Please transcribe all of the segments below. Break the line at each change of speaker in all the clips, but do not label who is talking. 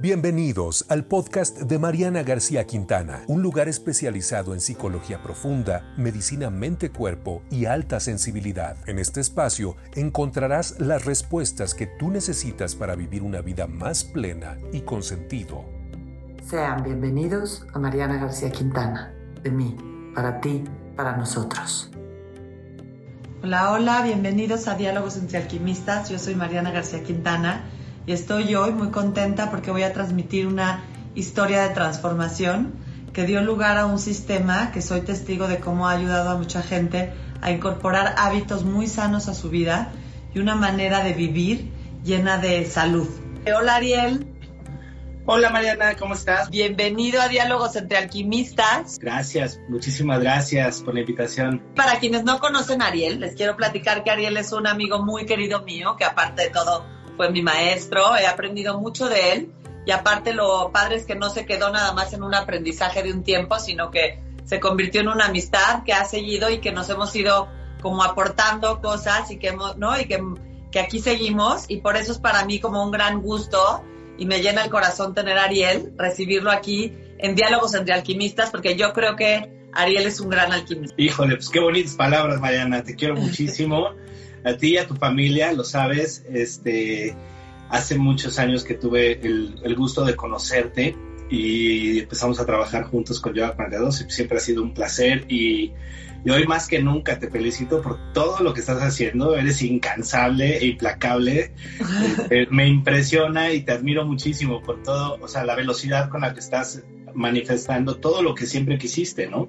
Bienvenidos al podcast de Mariana García Quintana, un lugar especializado en psicología profunda, medicina mente-cuerpo y alta sensibilidad. En este espacio encontrarás las respuestas que tú necesitas para vivir una vida más plena y con sentido.
Sean bienvenidos a Mariana García Quintana, de mí, para ti, para nosotros.
Hola, hola, bienvenidos a Diálogos entre Alquimistas. Yo soy Mariana García Quintana y estoy hoy muy contenta porque voy a transmitir una historia de transformación que dio lugar a un sistema que soy testigo de cómo ha ayudado a mucha gente a incorporar hábitos muy sanos a su vida y una manera de vivir llena de salud. Hola Ariel.
Hola Mariana, ¿cómo estás?
Bienvenido a Diálogos entre Alquimistas.
Gracias, muchísimas gracias por la invitación.
Para quienes no conocen a Ariel, les quiero platicar que Ariel es un amigo muy querido mío, que aparte de todo fue mi maestro, he aprendido mucho de él y aparte lo padre es que no se quedó nada más en un aprendizaje de un tiempo, sino que se convirtió en una amistad que ha seguido y que nos hemos ido como aportando cosas y que hemos, ¿no? Y que, que aquí seguimos y por eso es para mí como un gran gusto y me llena el corazón tener a Ariel, recibirlo aquí en Diálogos entre Alquimistas, porque yo creo que Ariel es un gran alquimista.
Híjole, pues qué bonitas palabras, Mariana, te quiero muchísimo. A ti y a tu familia, lo sabes, este, hace muchos años que tuve el, gusto de conocerte y empezamos a trabajar juntos con Yoga 42 y siempre ha sido un placer y, hoy más que nunca te felicito por todo lo que estás haciendo, eres incansable e implacable, eh, me impresiona y te admiro muchísimo por todo, o sea, la velocidad con la que estás manifestando todo lo que siempre quisiste, ¿no?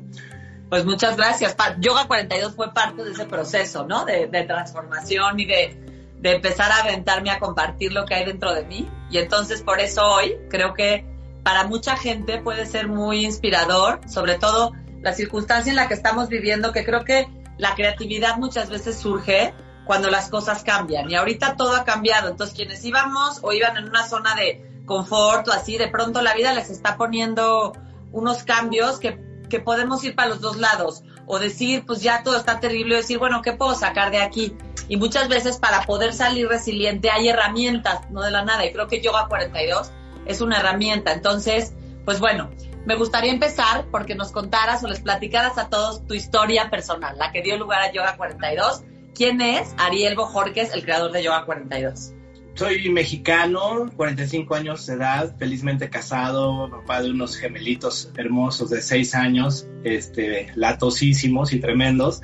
Pues muchas gracias. Yoga 42 fue parte de ese proceso, ¿no? De, transformación y de, de, empezar a aventarme a compartir lo que hay dentro de mí. Y entonces por eso hoy creo que para mucha gente puede ser muy inspirador, sobre todo la circunstancia en la que estamos viviendo, que creo que la creatividad muchas veces surge cuando las cosas cambian. Y ahorita todo ha cambiado. Entonces quienes íbamos o iban en una zona de confort o así, de pronto la vida les está poniendo unos cambios que que podemos ir para los dos lados o decir, pues ya todo está terrible, o decir, bueno, ¿qué puedo sacar de aquí? Y muchas veces para poder salir resiliente hay herramientas, no de la nada, y creo que Yoga 42 es una herramienta. Entonces, pues bueno, me gustaría empezar porque nos contaras o les platicaras a todos tu historia personal, la que dio lugar a Yoga 42. ¿Quién es Ariel Bojorques, el creador de Yoga 42?
Soy mexicano, 45 años de edad, felizmente casado, papá de unos gemelitos hermosos de 6 años, este, latosísimos y tremendos.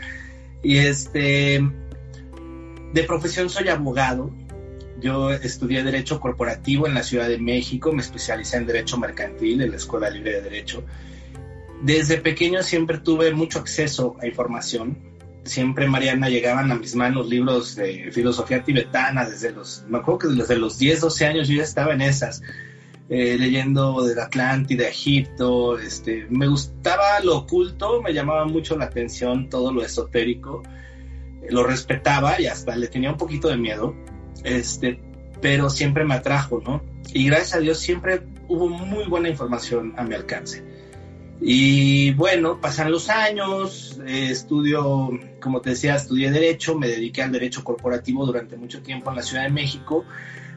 Y este, de profesión soy abogado. Yo estudié Derecho Corporativo en la Ciudad de México, me especialicé en Derecho Mercantil en la Escuela Libre de Derecho. Desde pequeño siempre tuve mucho acceso a información, siempre, Mariana, llegaban a mis manos libros de filosofía tibetana desde los, me acuerdo que desde los 10, 12 años yo ya estaba en esas, eh, leyendo del Atlántida, Egipto, este, me gustaba lo oculto, me llamaba mucho la atención todo lo esotérico, eh, lo respetaba y hasta le tenía un poquito de miedo, este, pero siempre me atrajo, ¿no? Y gracias a Dios siempre hubo muy buena información a mi alcance. Y bueno, pasan los años, eh, estudio, como te decía, estudié Derecho, me dediqué al Derecho Corporativo durante mucho tiempo en la Ciudad de México.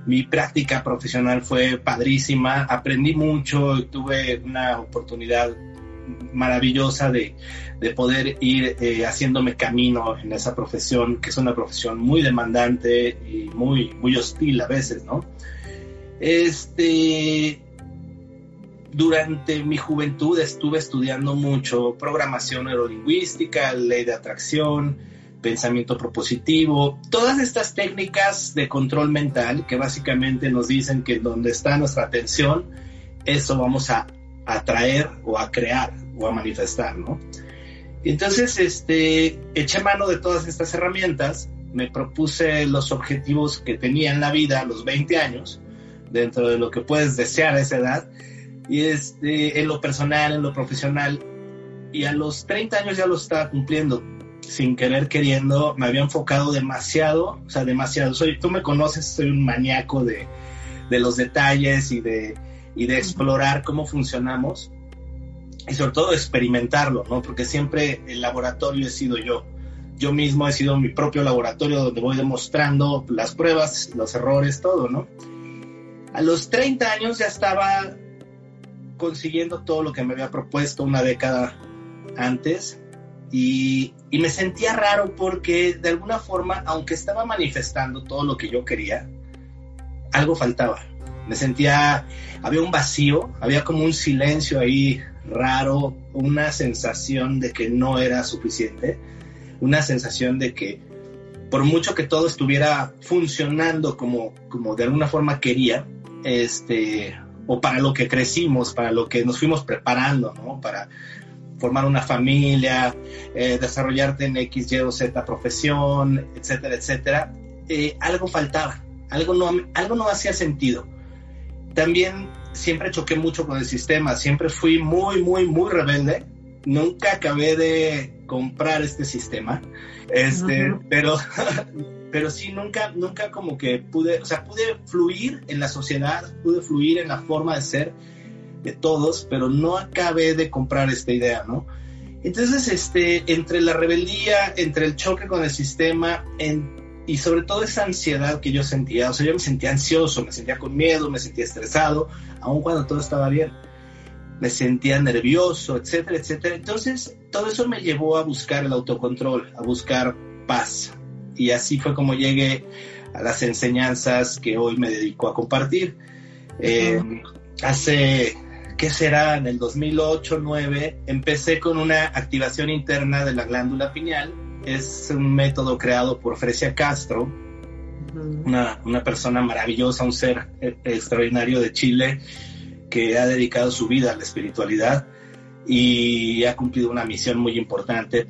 Mi práctica profesional fue padrísima, aprendí mucho, tuve una oportunidad maravillosa de, de poder ir eh, haciéndome camino en esa profesión, que es una profesión muy demandante y muy, muy hostil a veces, ¿no? Este, durante mi juventud estuve estudiando mucho programación neurolingüística, ley de atracción, pensamiento propositivo, todas estas técnicas de control mental que básicamente nos dicen que donde está nuestra atención, eso vamos a atraer o a crear o a manifestar, ¿no? Entonces, este, eché mano de todas estas herramientas, me propuse los objetivos que tenía en la vida a los 20 años, dentro de lo que puedes desear a esa edad, y este, en lo personal, en lo profesional. Y a los 30 años ya lo estaba cumpliendo. Sin querer queriendo, me había enfocado demasiado, o sea, demasiado. Soy, tú me conoces, soy un maníaco de, de los detalles y de, y de explorar cómo funcionamos y sobre todo experimentarlo, ¿no? Porque siempre el laboratorio he sido yo. Yo mismo he sido mi propio laboratorio donde voy demostrando las pruebas, los errores, todo, ¿no? A los 30 años ya estaba consiguiendo todo lo que me había propuesto una década antes y, me sentía raro porque de alguna forma, aunque estaba manifestando todo lo que yo quería, algo faltaba. Me sentía, había un vacío, había como un silencio ahí raro, una sensación de que no era suficiente, una sensación de que por mucho que todo estuviera funcionando como, como de alguna forma quería, este, o para lo que crecimos, para lo que nos fuimos preparando, ¿no? Para formar una familia, eh, desarrollarte en X, Y o Z profesión, etcétera, etcétera, eh, algo faltaba, algo no, algo no hacía sentido. También siempre choqué mucho con el sistema, siempre fui muy, muy, muy rebelde. Nunca acabé de comprar este sistema, este, pero pero sí nunca, nunca como que pude, o sea, pude fluir en la sociedad, pude fluir en la forma de ser de todos, pero no acabé de comprar esta idea, ¿no? Entonces, este, entre la rebeldía, entre el choque con el sistema, y sobre todo esa ansiedad que yo sentía, o sea, yo me sentía ansioso, me sentía con miedo, me sentía estresado, aun cuando todo estaba bien, me sentía nervioso, etcétera, etcétera. Entonces, todo eso me llevó a buscar el autocontrol, a buscar paz, y así fue como llegué a las enseñanzas que hoy me dedico a compartir. Eh, hace, ¿qué será? En el 2008-2009 empecé con una activación interna de la glándula pineal. Es un método creado por Frecia Castro, una, una, persona maravillosa, un ser eh, extraordinario de Chile que ha dedicado su vida a la espiritualidad y ha cumplido una misión muy importante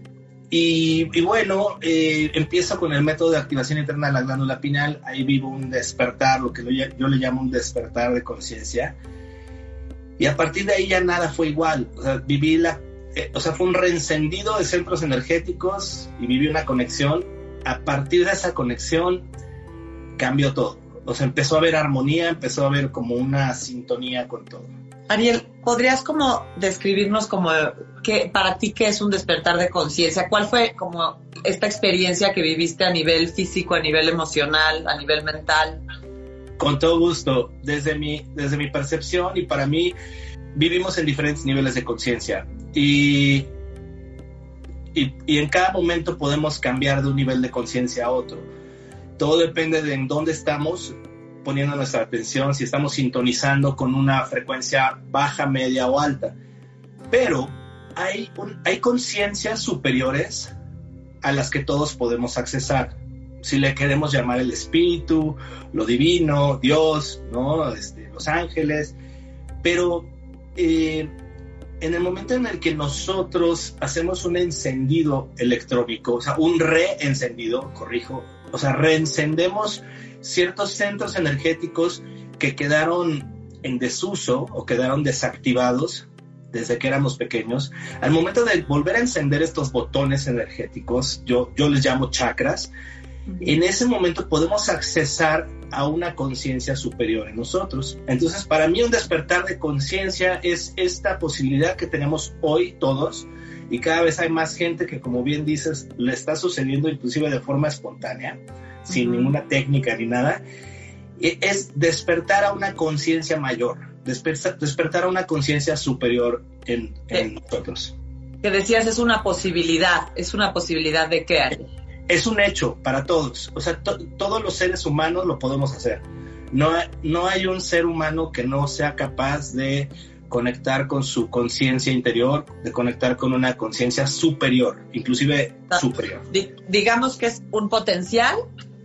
y, bueno, eh, empiezo con el método de activación interna de la glándula pineal. Ahí vivo un despertar, lo que yo le llamo un despertar de conciencia. Y a partir de ahí ya nada fue igual. Viví la, eh, o sea, fue un reencendido de centros energéticos y viví una conexión. A partir de esa conexión cambió todo. O sea, empezó a haber armonía, empezó a haber como una sintonía con todo.
Ariel, ¿podrías como describirnos como que para ti qué es un despertar de conciencia? ¿Cuál fue como esta experiencia que viviste a nivel físico, a nivel emocional, a nivel mental?
Con todo gusto, desde mi, desde mi percepción y para mí vivimos en diferentes niveles de conciencia y, y, en cada momento podemos cambiar de un nivel de conciencia a otro. Todo depende de en dónde estamos poniendo nuestra atención, si estamos sintonizando con una frecuencia baja, media o alta. Pero hay, hay conciencias superiores a las que todos podemos accesar. Si le queremos llamar el espíritu, lo divino, Dios, ¿no? Este, los ángeles. Pero eh, en el momento en el que nosotros hacemos un encendido electrónico, o sea, un reencendido, corrijo, o sea, reencendemos ciertos centros energéticos que quedaron en desuso o quedaron desactivados desde que éramos pequeños, al momento de volver a encender estos botones energéticos, yo, yo les llamo chakras, en ese momento podemos accesar a una conciencia superior en nosotros. Entonces, para mí un despertar de conciencia es esta posibilidad que tenemos hoy todos y cada vez hay más gente que, como bien dices, le está sucediendo inclusive de forma espontánea sin ninguna técnica ni nada, e, es despertar a una conciencia mayor, despertar, a una conciencia superior en, nosotros.
Que decías, es una posibilidad, es una posibilidad de qué
Es un hecho para todos, o sea, todos los seres humanos lo podemos hacer. No, no hay un ser humano que no sea capaz de conectar con su conciencia interior, de conectar con una conciencia superior, inclusive ah, superior.
digamos que es un potencial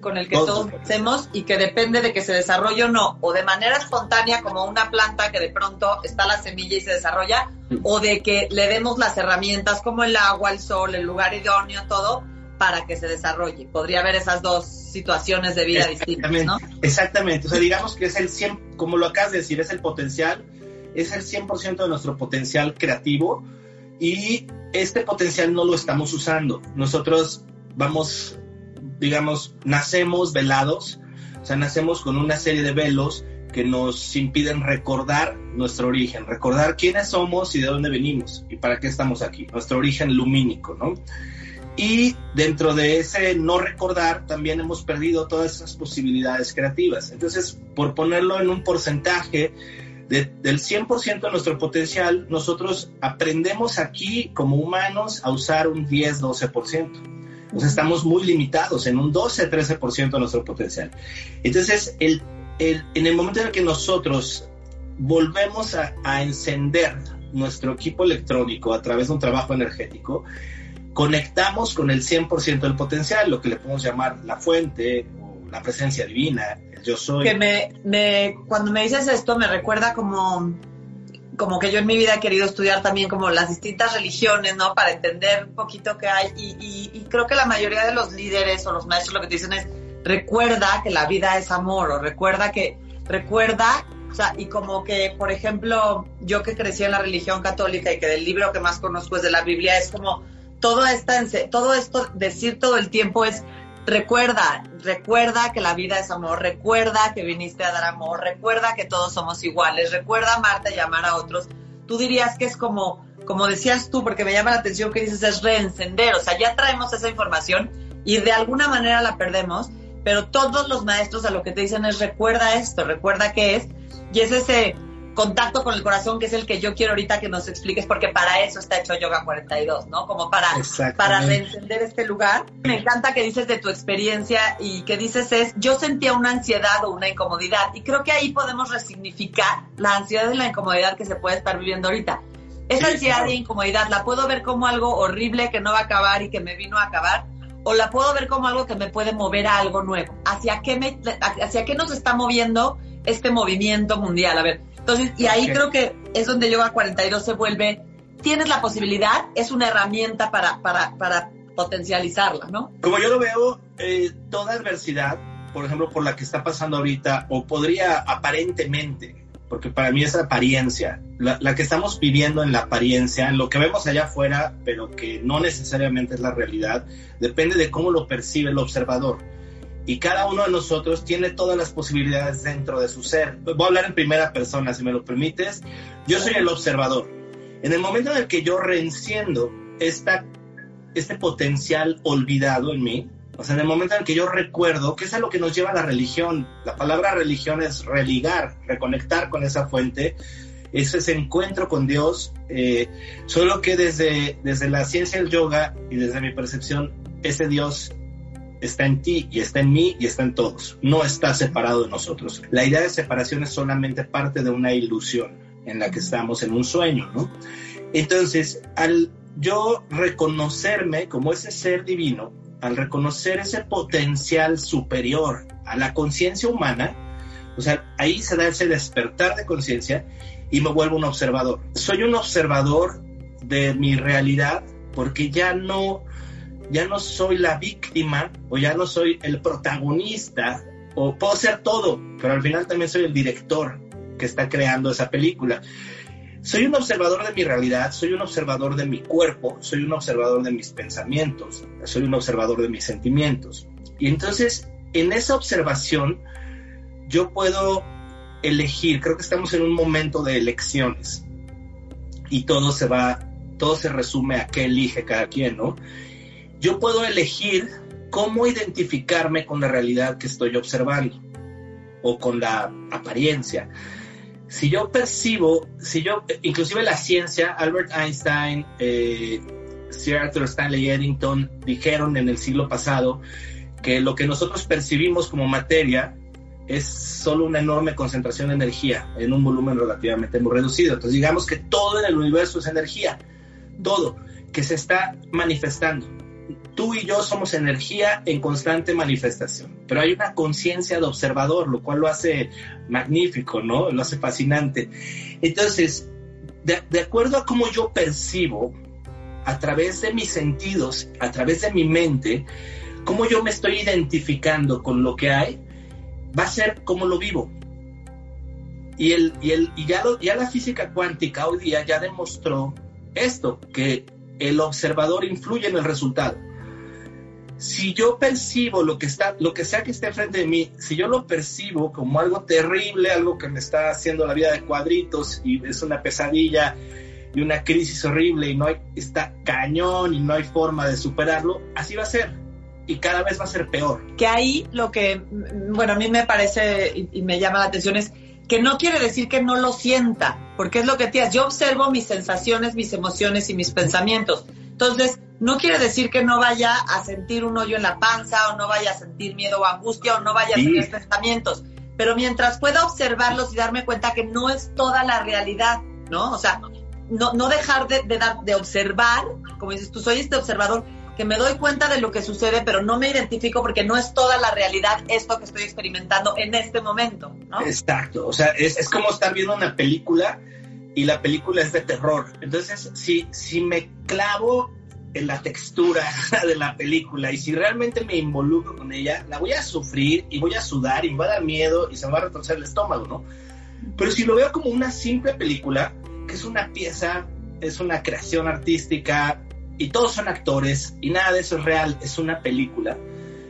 con el que todos hacemos y que depende de que se desarrolle o no, o de manera espontánea como una planta que de pronto está la semilla y se desarrolla, o de que le demos las herramientas como el agua, el sol, el lugar idóneo, todo, para que se desarrolle. Podría haber esas dos situaciones de vida distintas, ¿no?
Exactamente, o sea, digamos que es el 100, como lo acabas de decir, es el potencial, es el 100% de nuestro potencial creativo y este potencial no lo estamos usando. Nosotros vamos digamos, nacemos velados, o sea, nacemos con una serie de velos que nos impiden recordar nuestro origen, recordar quiénes somos y de dónde venimos y para qué estamos aquí, nuestro origen lumínico, ¿no? Y dentro de ese no recordar, también hemos perdido todas esas posibilidades creativas. Entonces, por ponerlo en un porcentaje, del 100% de nuestro potencial, nosotros aprendemos aquí como humanos a usar un 10-12%. Entonces estamos muy limitados en un 12-13% de nuestro potencial. Entonces, el, en el momento en el que nosotros volvemos a, a encender nuestro equipo electrónico a través de un trabajo energético, conectamos con el 100% del potencial, lo que le podemos llamar la fuente o la presencia divina, el yo soy.
Que me, me, cuando me dices esto me recuerda como, como que yo en mi vida he querido estudiar también como las distintas religiones, ¿no? Para entender un poquito qué hay y, y, y creo que la mayoría de los líderes o los maestros lo que te dicen es recuerda que la vida es amor o recuerda que, recuerda o sea, y como que, por ejemplo, yo que crecí en la religión católica y que del libro que más conozco es de la Biblia, es como todo, esta, todo esto, decir todo el tiempo es, recuerda, recuerda que la vida es amor, recuerda que viniste a dar amor, recuerda que todos somos iguales, recuerda amarte y amar a otros. Tú dirías que es como, como decías tú, porque me llama la atención que dices es reencender, o sea, ya traemos esa información y de alguna manera la perdemos, pero todos los maestros a lo que te dicen es recuerda esto, recuerda qué es, y es ese contacto con el corazón que es el que yo quiero ahorita que nos expliques, porque para eso está hecho Yoga 42, ¿no? Como para, para reencender este lugar. Me encanta que dices de tu experiencia y que dices es, yo sentía una ansiedad o una incomodidad, y creo que ahí podemos resignificar la ansiedad y la incomodidad que se puede estar viviendo ahorita. Esa ansiedad y incomodidad la puedo ver como algo horrible que no va a acabar y que me vino a acabar, o la puedo ver como algo que me puede mover a algo nuevo. ¿Hacia qué, me, hacia qué nos está moviendo este movimiento mundial. A ver, entonces, y ahí creo que es donde Yoga 42 se vuelve, tienes la posibilidad, es una herramienta para, para, para potencializarla, ¿no?
Como yo lo veo, eh, toda adversidad, por ejemplo, por la que está pasando ahorita, o podría aparentemente, porque para mí es apariencia, la, la, que estamos viviendo en la apariencia, en lo que vemos allá afuera, pero que no necesariamente es la realidad, depende de cómo lo percibe el observador y cada uno de nosotros tiene todas las posibilidades dentro de su ser. Voy a hablar en primera persona, si me lo permites. Yo soy el observador. En el momento en el que yo reenciendo esta, este potencial olvidado en mí, o sea, en el momento en el que yo recuerdo, que es a lo que nos lleva la religión, la palabra religión es religar, reconectar con esa fuente, es ese encuentro con Dios, eh, solo que desde, desde la ciencia del yoga y desde mi percepción, ese Dios está en ti y está en mí y está en todos. No está separado de nosotros. La idea de separación es solamente parte de una ilusión en la que estamos en un sueño, ¿no? Entonces, al yo reconocerme como ese ser divino, al reconocer ese potencial superior a la conciencia humana, o sea, ahí se da ese despertar de conciencia y me vuelvo un observador. Soy un observador de mi realidad porque ya no ya no soy la víctima o ya no soy el protagonista o puedo ser todo, pero al final también soy el director que está creando esa película. Soy un observador de mi realidad, soy un observador de mi cuerpo, soy un observador de mis pensamientos, soy un observador de mis sentimientos. Y entonces, en esa observación, yo puedo elegir, creo que estamos en un momento de elecciones y todo se va, todo se resume a qué elige cada quien, ¿no? Yo puedo elegir cómo identificarme con la realidad que estoy observando o con la apariencia. Si yo percibo, si yo, inclusive la ciencia, Albert Einstein, eh, Sir Arthur Stanley Eddington dijeron en el siglo pasado que lo que nosotros percibimos como materia es solo una enorme concentración de energía en un volumen relativamente muy reducido. Entonces digamos que todo en el universo es energía, todo que se está manifestando tú y yo somos energía en constante manifestación, pero hay una conciencia de observador, lo cual lo hace magnífico, ¿no? Lo hace fascinante. Entonces, de, acuerdo a cómo yo percibo, a través de mis sentidos, a través de mi mente, cómo yo me estoy identificando con lo que hay, va a ser cómo lo vivo. Y, el, y, el, y ya, la física cuántica hoy día ya demostró esto, que el observador influye en el resultado si yo percibo lo que está, lo que sea que esté frente de mí, si yo lo percibo como algo terrible, algo que me está haciendo la vida de cuadritos y es una pesadilla, y una crisis horrible y no hay, está cañón y no hay forma de superarlo, así va a ser. Y cada vez va a ser peor.
Que ahí lo que, bueno, a mí me parece y, y me llama la atención es que no quiere decir que no lo sienta, porque es lo que tienes. Yo observo mis sensaciones, mis emociones y mis pensamientos. Entonces, no quiere decir que no vaya a sentir un hoyo en la panza o no vaya a sentir miedo o angustia o no vaya a tener pensamientos. Pero mientras pueda observarlos y darme cuenta que no es toda la realidad, ¿no? O sea, no, no dejar de, de, dar, de observar, como dices tú, soy este observador, que me doy cuenta de lo que sucede, pero no me identifico porque no es toda la realidad esto que estoy experimentando en este momento, ¿no?
Exacto, o sea, es, es como estar viendo una película y la película es de terror. Entonces, si, si me clavo en la textura de la película y si realmente me involucro con ella, la voy a sufrir y voy a sudar y me va a dar miedo y se me va a retorcer el estómago, ¿no? Pero si lo veo como una simple película, que es una pieza, es una creación artística y todos son actores y nada de eso es real, es una película,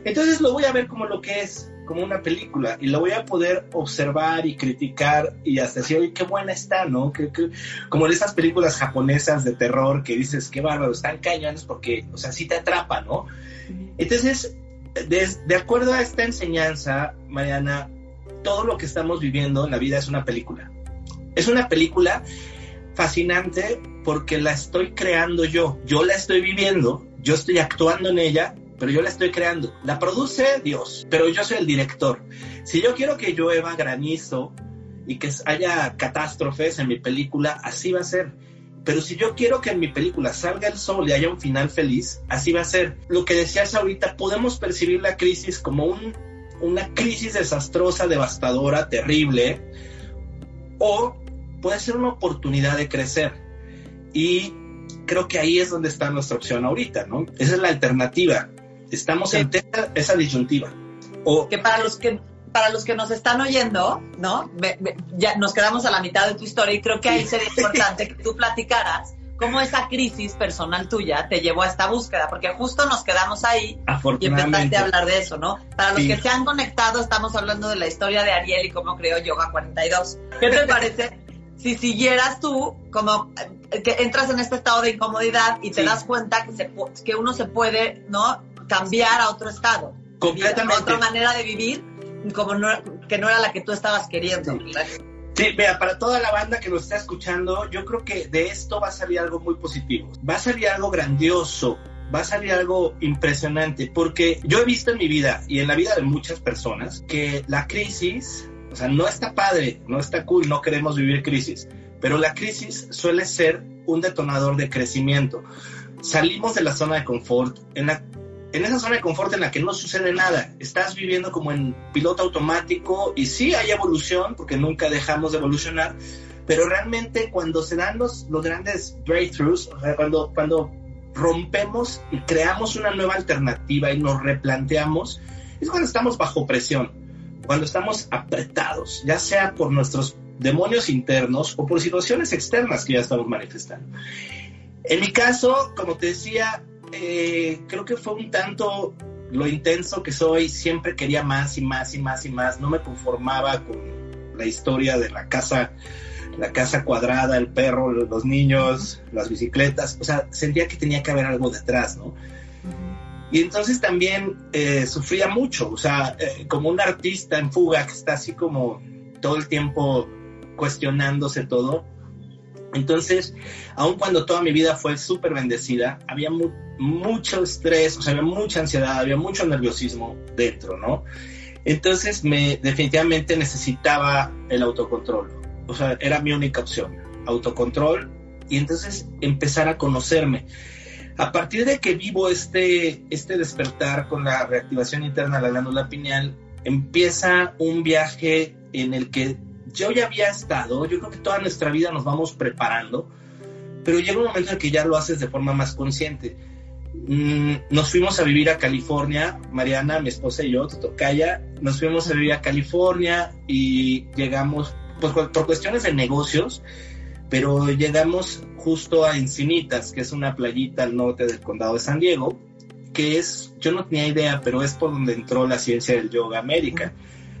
entonces lo voy a ver como lo que es, como una película y lo voy a poder observar y criticar y hasta decir, oye, qué buena está, ¿no? Que, que, como en esas películas japonesas de terror que dices, qué bárbaro, están cañones porque, o sea, sí te atrapa, ¿no? Entonces, de, de acuerdo a esta enseñanza, Mariana, todo lo que estamos viviendo en la vida es una película. Es una película fascinante porque la estoy creando yo, yo la estoy viviendo, yo estoy actuando en ella pero yo la estoy creando. La produce Dios, pero yo soy el director. Si yo quiero que llueva granizo y que haya catástrofes en mi película, así va a ser. Pero si yo quiero que en mi película salga el sol y haya un final feliz, así va a ser. Lo que decías ahorita, podemos percibir la crisis como un, una crisis desastrosa, devastadora, terrible, o puede ser una oportunidad de crecer. Y creo que ahí es donde está nuestra opción ahorita, ¿no? Esa es la alternativa. Estamos sí. en esa disyuntiva.
O, que para los que para los que nos están oyendo, ¿no? Me, me, ya nos quedamos a la mitad de tu historia y creo que ahí sería importante que tú platicaras cómo esa crisis personal tuya te llevó a esta búsqueda, porque justo nos quedamos ahí y empezaste a hablar de eso, ¿no? Para los sí. que se han conectado, estamos hablando de la historia de Ariel y cómo creó Yoga 42. ¿Qué te parece si siguieras tú como eh, que entras en este estado de incomodidad y te sí. das cuenta que, se, que uno se puede, ¿no? cambiar a otro estado.
Completamente.
A otra manera de vivir como no, que no era la que tú estabas queriendo.
Sí. sí, vea, para toda la banda que nos está escuchando, yo creo que de esto va a salir algo muy positivo. Va a salir algo grandioso, va a salir algo impresionante, porque yo he visto en mi vida y en la vida de muchas personas que la crisis, o sea, no está padre, no está cool, no queremos vivir crisis, pero la crisis suele ser un detonador de crecimiento. Salimos de la zona de confort, en la en esa zona de confort en la que no sucede nada, estás viviendo como en piloto automático y sí hay evolución, porque nunca dejamos de evolucionar, pero realmente cuando se dan los, los grandes breakthroughs, o sea, cuando, cuando rompemos y creamos una nueva alternativa y nos replanteamos, es cuando estamos bajo presión, cuando estamos apretados, ya sea por nuestros demonios internos o por situaciones externas que ya estamos manifestando. En mi caso, como te decía, eh, creo que fue un tanto lo intenso que soy, siempre quería más y más y más y más, no me conformaba con la historia de la casa, la casa cuadrada, el perro, los niños, las bicicletas, o sea, sentía que tenía que haber algo detrás, ¿no? Y entonces también eh, sufría mucho, o sea, eh, como un artista en fuga que está así como todo el tiempo cuestionándose todo. Entonces, aun cuando toda mi vida fue súper bendecida, había mu mucho estrés, o sea, había mucha ansiedad, había mucho nerviosismo dentro, ¿no? Entonces, me definitivamente necesitaba el autocontrol. O sea, era mi única opción, autocontrol y entonces empezar a conocerme. A partir de que vivo este, este despertar con la reactivación interna de la glándula pineal, empieza un viaje en el que yo ya había estado, yo creo que toda nuestra vida nos vamos preparando, pero llega un momento en que ya lo haces de forma más consciente. Mm, nos fuimos a vivir a California, Mariana, mi esposa y yo, Totocaya, nos fuimos a vivir a California y llegamos, pues por cuestiones de negocios, pero llegamos justo a Encinitas, que es una playita al norte del condado de San Diego, que es, yo no tenía idea, pero es por donde entró la ciencia del yoga América.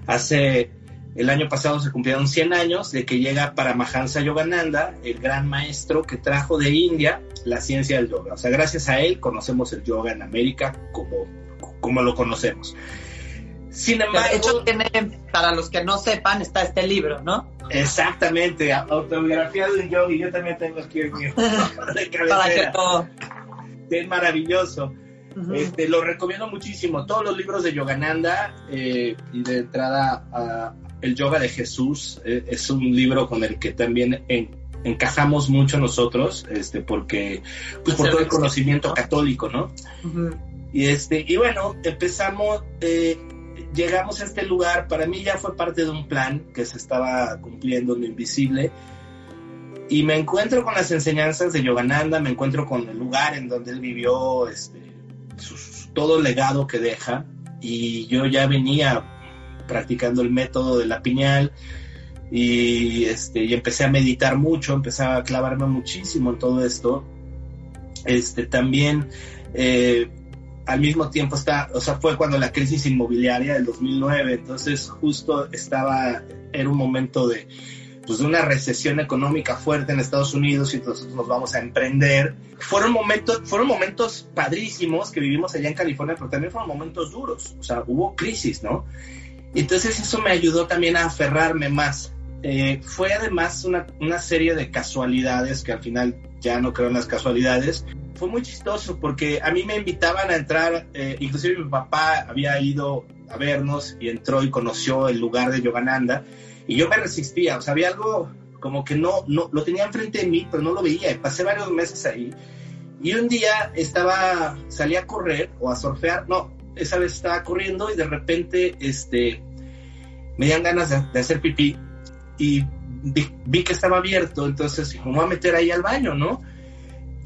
Hace El año pasado se cumplieron 100 años de que llega Paramahansa Yogananda, el gran maestro que trajo de India la ciencia del yoga. O sea, gracias a él conocemos el yoga en América como, como lo conocemos.
Sin embargo, de hecho, tiene, para los que no sepan, está este libro, ¿no?
Exactamente, autobiografía de un yogi. Yo también tengo aquí el mío.
para que todo.
Es maravilloso. este, lo recomiendo muchísimo. Todos los libros de Yogananda eh, y de entrada a, el yoga de Jesús eh, es un libro con el que también encajamos mucho nosotros, este, porque, pues por todo el conocimiento católico, ¿no? Y este, y bueno, empezamos, eh, llegamos a este lugar, para mí ya fue parte de un plan que se estaba cumpliendo en lo invisible. Y me encuentro con las enseñanzas de Yogananda, me encuentro con el lugar en donde él vivió, este, todo el legado que deja. Y yo ya venía practicando el método de la piñal y, este, y empecé a meditar mucho, empecé a clavarme muchísimo en todo esto. Este, también eh, al mismo tiempo está, o sea, fue cuando la crisis inmobiliaria del 2009, entonces justo estaba, era un momento de, pues, de una recesión económica fuerte en Estados Unidos y nosotros nos vamos a emprender. Fueron momentos, fueron momentos padrísimos que vivimos allá en California, pero también fueron momentos duros, o sea, hubo crisis, ¿no? Entonces eso me ayudó también a aferrarme más. Eh, fue además una, una, serie de casualidades que al final ya no creo en las casualidades. Fue muy chistoso porque a mí me invitaban a entrar, eh, inclusive mi papá había ido a vernos y entró y conoció el lugar de Yogananda y yo me resistía, o sea, había algo como que no, no, lo tenía enfrente de mí, pero no lo veía. Y pasé varios meses ahí y un día estaba, salí a correr o a surfear, no, esa vez estaba corriendo y de repente este, me dieron ganas de, hacer pipí y vi, que estaba abierto, entonces me voy a meter ahí al baño, ¿no?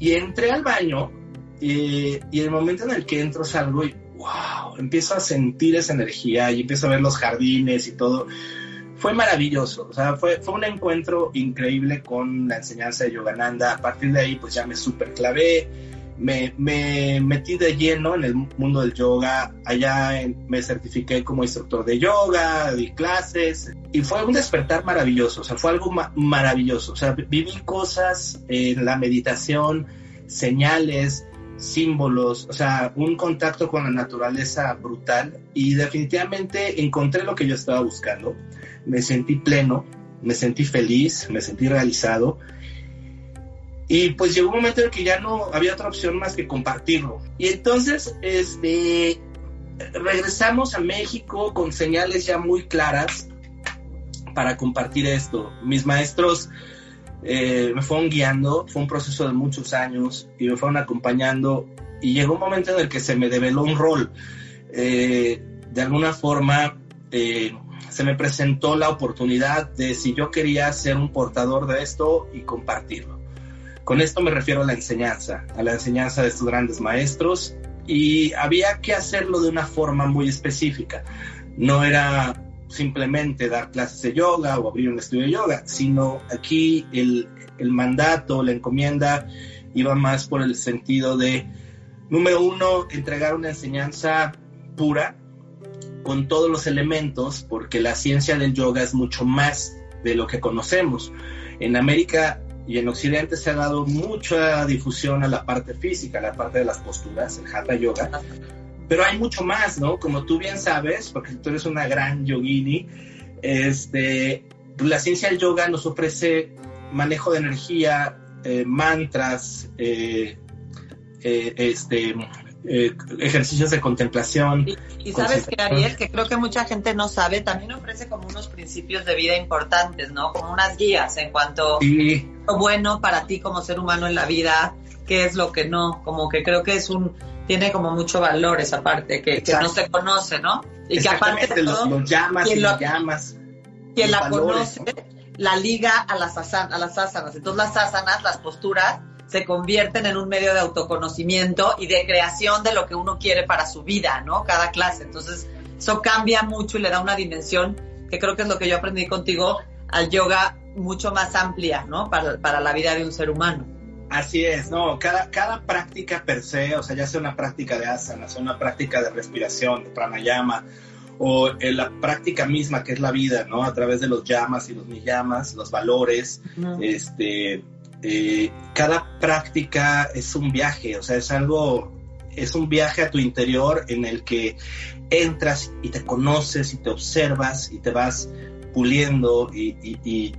Y entré al baño eh, y el momento en el que entro salgo y wow, empiezo a sentir esa energía y empiezo a ver los jardines y todo. Fue maravilloso, o sea, fue, fue un encuentro increíble con la enseñanza de Yogananda. A partir de ahí, pues ya me super clavé me, metí de lleno en el mundo del yoga. Allá me certifiqué como instructor de yoga, di clases y fue un despertar maravilloso. O sea, fue algo maravilloso. O sea, viví cosas en la meditación, señales, símbolos, o sea, un contacto con la naturaleza brutal y definitivamente encontré lo que yo estaba buscando. Me sentí pleno, me sentí feliz, me sentí realizado y pues llegó un momento en el que ya no había otra opción más que compartirlo. Y entonces, este, regresamos a México con señales ya muy claras para compartir esto. Mis maestros eh, me fueron guiando, fue un proceso de muchos años y me fueron acompañando y llegó un momento en el que se me develó un rol. Eh, de alguna forma eh, se me presentó la oportunidad de si yo quería ser un portador de esto y compartirlo. Con esto me refiero a la enseñanza, a la enseñanza de estos grandes maestros y había que hacerlo de una forma muy específica. No era simplemente dar clases de yoga o abrir un estudio de yoga, sino aquí el, el mandato, la encomienda iba más por el sentido de, número uno, entregar una enseñanza pura con todos los elementos, porque la ciencia del yoga es mucho más de lo que conocemos. En América y en Occidente se ha dado mucha difusión a la parte física, a la parte de las posturas, el Hatha Yoga. Pero hay mucho más, ¿no? Como tú bien sabes, porque tú eres una gran yogini, este, la ciencia del yoga nos ofrece manejo de energía, eh, mantras, eh, eh, este, eh, ejercicios de contemplación.
Y, sabes que Ariel, que creo que mucha gente no sabe, también ofrece como unos principios de vida importantes, ¿no? Como unas guías en cuanto a lo bueno para ti como ser humano en la vida, qué es lo que no, como que creo que es un, tiene como mucho valor esa parte que, no se conoce, ¿no?
Y que aparte lo, llamas y lo, llamas.
Quien la conoce, la liga a las, a las asanas. Entonces las asanas, las posturas, se convierten en un medio de autoconocimiento y de creación de lo que uno quiere para su vida, ¿no? Cada clase. Entonces, eso cambia mucho y le da una dimensión que creo que es lo que yo aprendí contigo al yoga mucho más amplia, ¿no? Para, la vida de un ser humano.
Así es, no, cada, cada práctica per se, o sea, ya sea una práctica de asana, sea una práctica de respiración, de pranayama, o en la práctica misma que es la vida, ¿no? A través de los llamas y los llamas, los valores, este, eh, cada práctica es un viaje, o sea, es algo, es un viaje a tu interior en el que entras y te conoces y te observas y te vas puliendo y, y,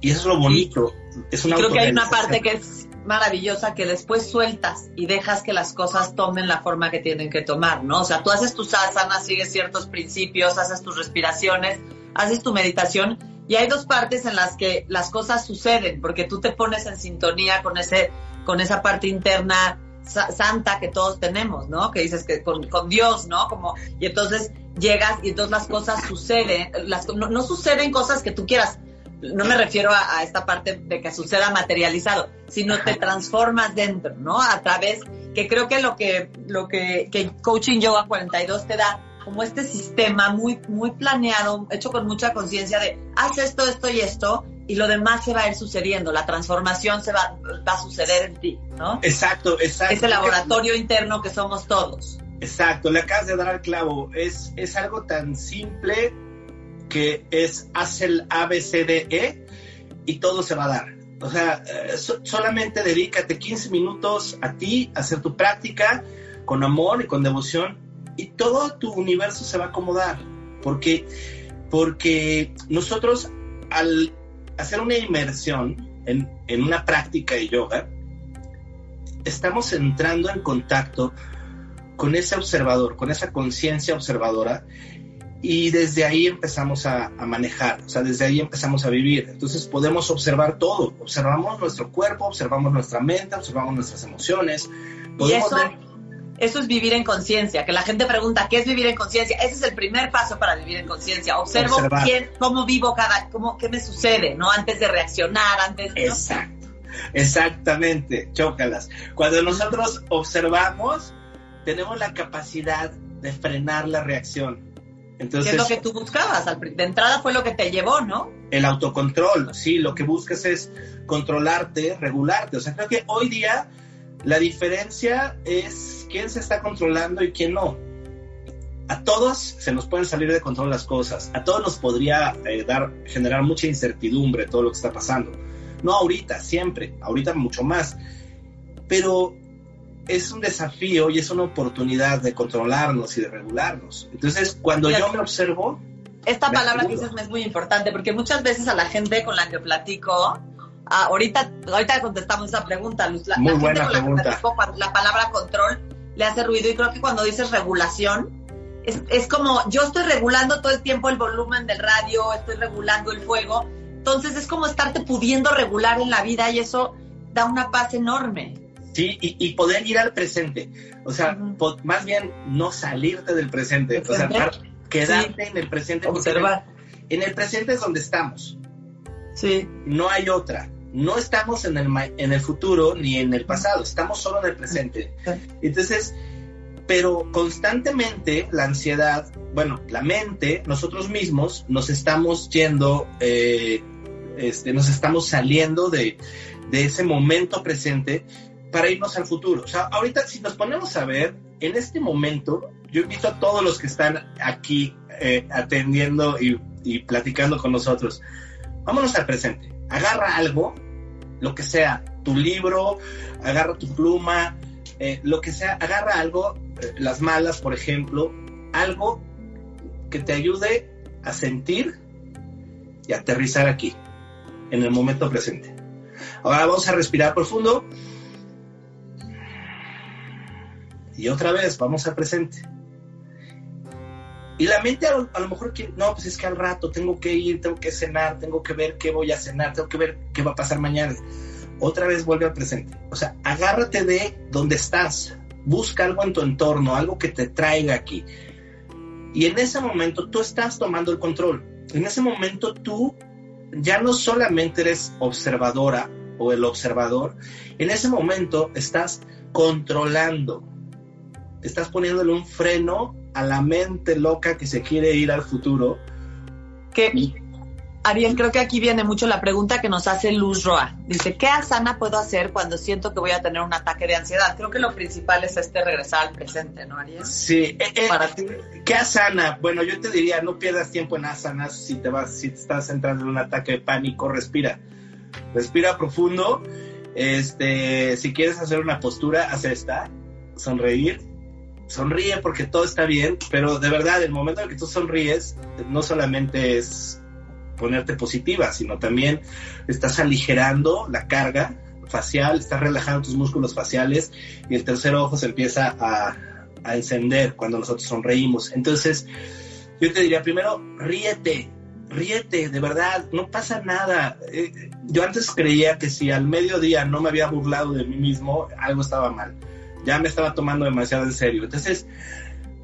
eso es lo bonito. Es
una creo que hay una parte que es maravillosa que después sueltas y dejas que las cosas tomen la forma que tienen que tomar, ¿no? O sea, tú haces tus asanas, sigues ciertos principios, haces tus respiraciones, haces tu meditación y hay dos partes en las que las cosas suceden, porque tú te pones en sintonía con ese con esa parte interna santa que todos tenemos, ¿no? Que dices que con, Dios, ¿no? Como y entonces llegas y entonces las cosas suceden, las no, no suceden cosas que tú quieras, no me refiero a, esta parte de que suceda materializado, sino te transformas dentro, ¿no? A través, que creo que lo que, lo que, que Coaching Yoga 42 te da, como este sistema muy, muy planeado, hecho con mucha conciencia de, haz esto, esto y esto, y lo demás se va a ir sucediendo, la transformación se va, va a suceder en ti, ¿no?
Exacto, exacto.
Ese laboratorio interno que somos todos.
Exacto, le acabas de dar al clavo. Es, es algo tan simple que es haz el ABCDE y todo se va a dar. O sea, eh, solamente dedícate 15 minutos a ti, a hacer tu práctica con amor y con devoción y todo tu universo se va a acomodar. Porque, porque nosotros al hacer una inmersión en, en una práctica de yoga, estamos entrando en contacto con ese observador, con esa conciencia observadora y desde ahí empezamos a, manejar, o sea, desde ahí empezamos a vivir. Entonces podemos observar todo, observamos nuestro cuerpo, observamos nuestra mente, observamos nuestras emociones.
y eso, eso es vivir en conciencia, que la gente pregunta, ¿qué es vivir en conciencia? Ese es el primer paso para vivir en conciencia. Observo quién, cómo vivo cada, cómo, qué me sucede, ¿no? Antes de reaccionar, antes de...
Exacto, exactamente, chócalas. Cuando nosotros observamos, tenemos la capacidad de frenar la reacción
entonces, es lo que tú buscabas? De entrada fue lo que te llevó, ¿no?
El autocontrol, sí, lo que buscas es controlarte, regularte. O sea, creo que hoy día la diferencia es quién se está controlando y quién no. A todos se nos pueden salir de control las cosas. A todos nos podría eh, dar, generar mucha incertidumbre todo lo que está pasando. No ahorita, siempre. Ahorita mucho más. Pero es un desafío y es una oportunidad de controlarnos y de regularnos. Entonces, cuando yo me observo...
Esta palabra que dices es muy importante porque muchas veces a la gente con la que platico, ah, ahorita, ahorita contestamos esa pregunta, Luz. La,
muy buena pregunta.
la palabra control le hace ruido y creo que cuando dices regulación, es, es como yo estoy regulando todo el tiempo el volumen del radio, estoy regulando el fuego, entonces es como estarte pudiendo regular en la vida y eso da una paz enorme.
Sí, y, poder ir al presente. O sea, más bien no salirte del presente. O sea, quedarte en el presente.
Observar.
En el presente es donde estamos.
Sí.
No hay otra. No estamos en el, en el futuro ni en el pasado, estamos solo en el presente. Entonces, pero constantemente la ansiedad, bueno, la mente, nosotros mismos nos estamos yendo, eh, este, nos estamos saliendo de, de ese momento presente para irnos al futuro. O sea, ahorita si nos ponemos a ver, en este momento, yo invito a todos los que están aquí eh, atendiendo y, platicando con nosotros, vámonos al presente. Agarra algo, lo que sea, tu libro, agarra tu pluma, eh, lo que sea, agarra algo, eh, las malas, por ejemplo, algo que te ayude a sentir y aterrizar aquí, en el momento presente. Ahora vamos a respirar profundo. Y otra vez, vamos al presente. Y la mente a lo, mejor que, no, pues es que al rato tengo que ir, tengo que cenar, tengo que ver qué voy a cenar, tengo que ver qué va a pasar mañana. Otra vez vuelve al presente. O sea, agárrate de donde estás, busca algo en tu entorno, algo que te traiga aquí. Y en ese momento tú estás tomando el control. En ese momento tú ya no solamente eres observadora o el observador, en ese momento estás controlando estás poniéndole un freno a la mente loca que se quiere ir al futuro.
Que, Ariel, creo que aquí viene mucho la pregunta que nos hace Luz Roa. Dice, ¿qué asana puedo hacer cuando siento que voy a tener un ataque de ansiedad? Creo que lo principal es este regresar al presente, ¿no, Ariel?
Sí. Eh, eh, Para ti. ¿Qué asana? Bueno, yo te diría, no pierdas tiempo en asanas si te vas, si te estás entrando en un ataque de pánico, respira. Respira profundo. Este, si quieres hacer una postura, haz esta. Sonreír. Sonríe porque todo está bien, pero de verdad, el momento en que tú sonríes, no solamente es ponerte positiva, sino también estás aligerando la carga facial, estás relajando tus músculos faciales y el tercer ojo se empieza a, encender cuando nosotros sonreímos. Entonces, yo te diría, primero, ríete, ríete, de verdad, no pasa nada. Eh, yo antes creía que si al mediodía no me había burlado de mí mismo, algo estaba mal. Ya me estaba tomando demasiado en serio. Entonces,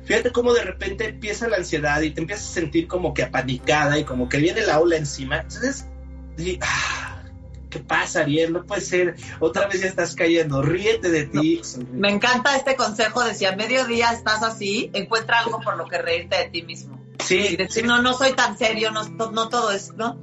Fíjate cómo de repente empieza la ansiedad y te empiezas a sentir como que apanicada y como que viene la ola encima. Entonces, ah, ¿qué pasa, Ariel? No puede ser. Otra vez ya estás cayendo. Ríete de ti.
me encanta este consejo de si a mediodía estás así, encuentra algo por lo que reírte de ti mismo.
Sí.
Y decir, no, no soy tan serio, no, no todo es, ¿no?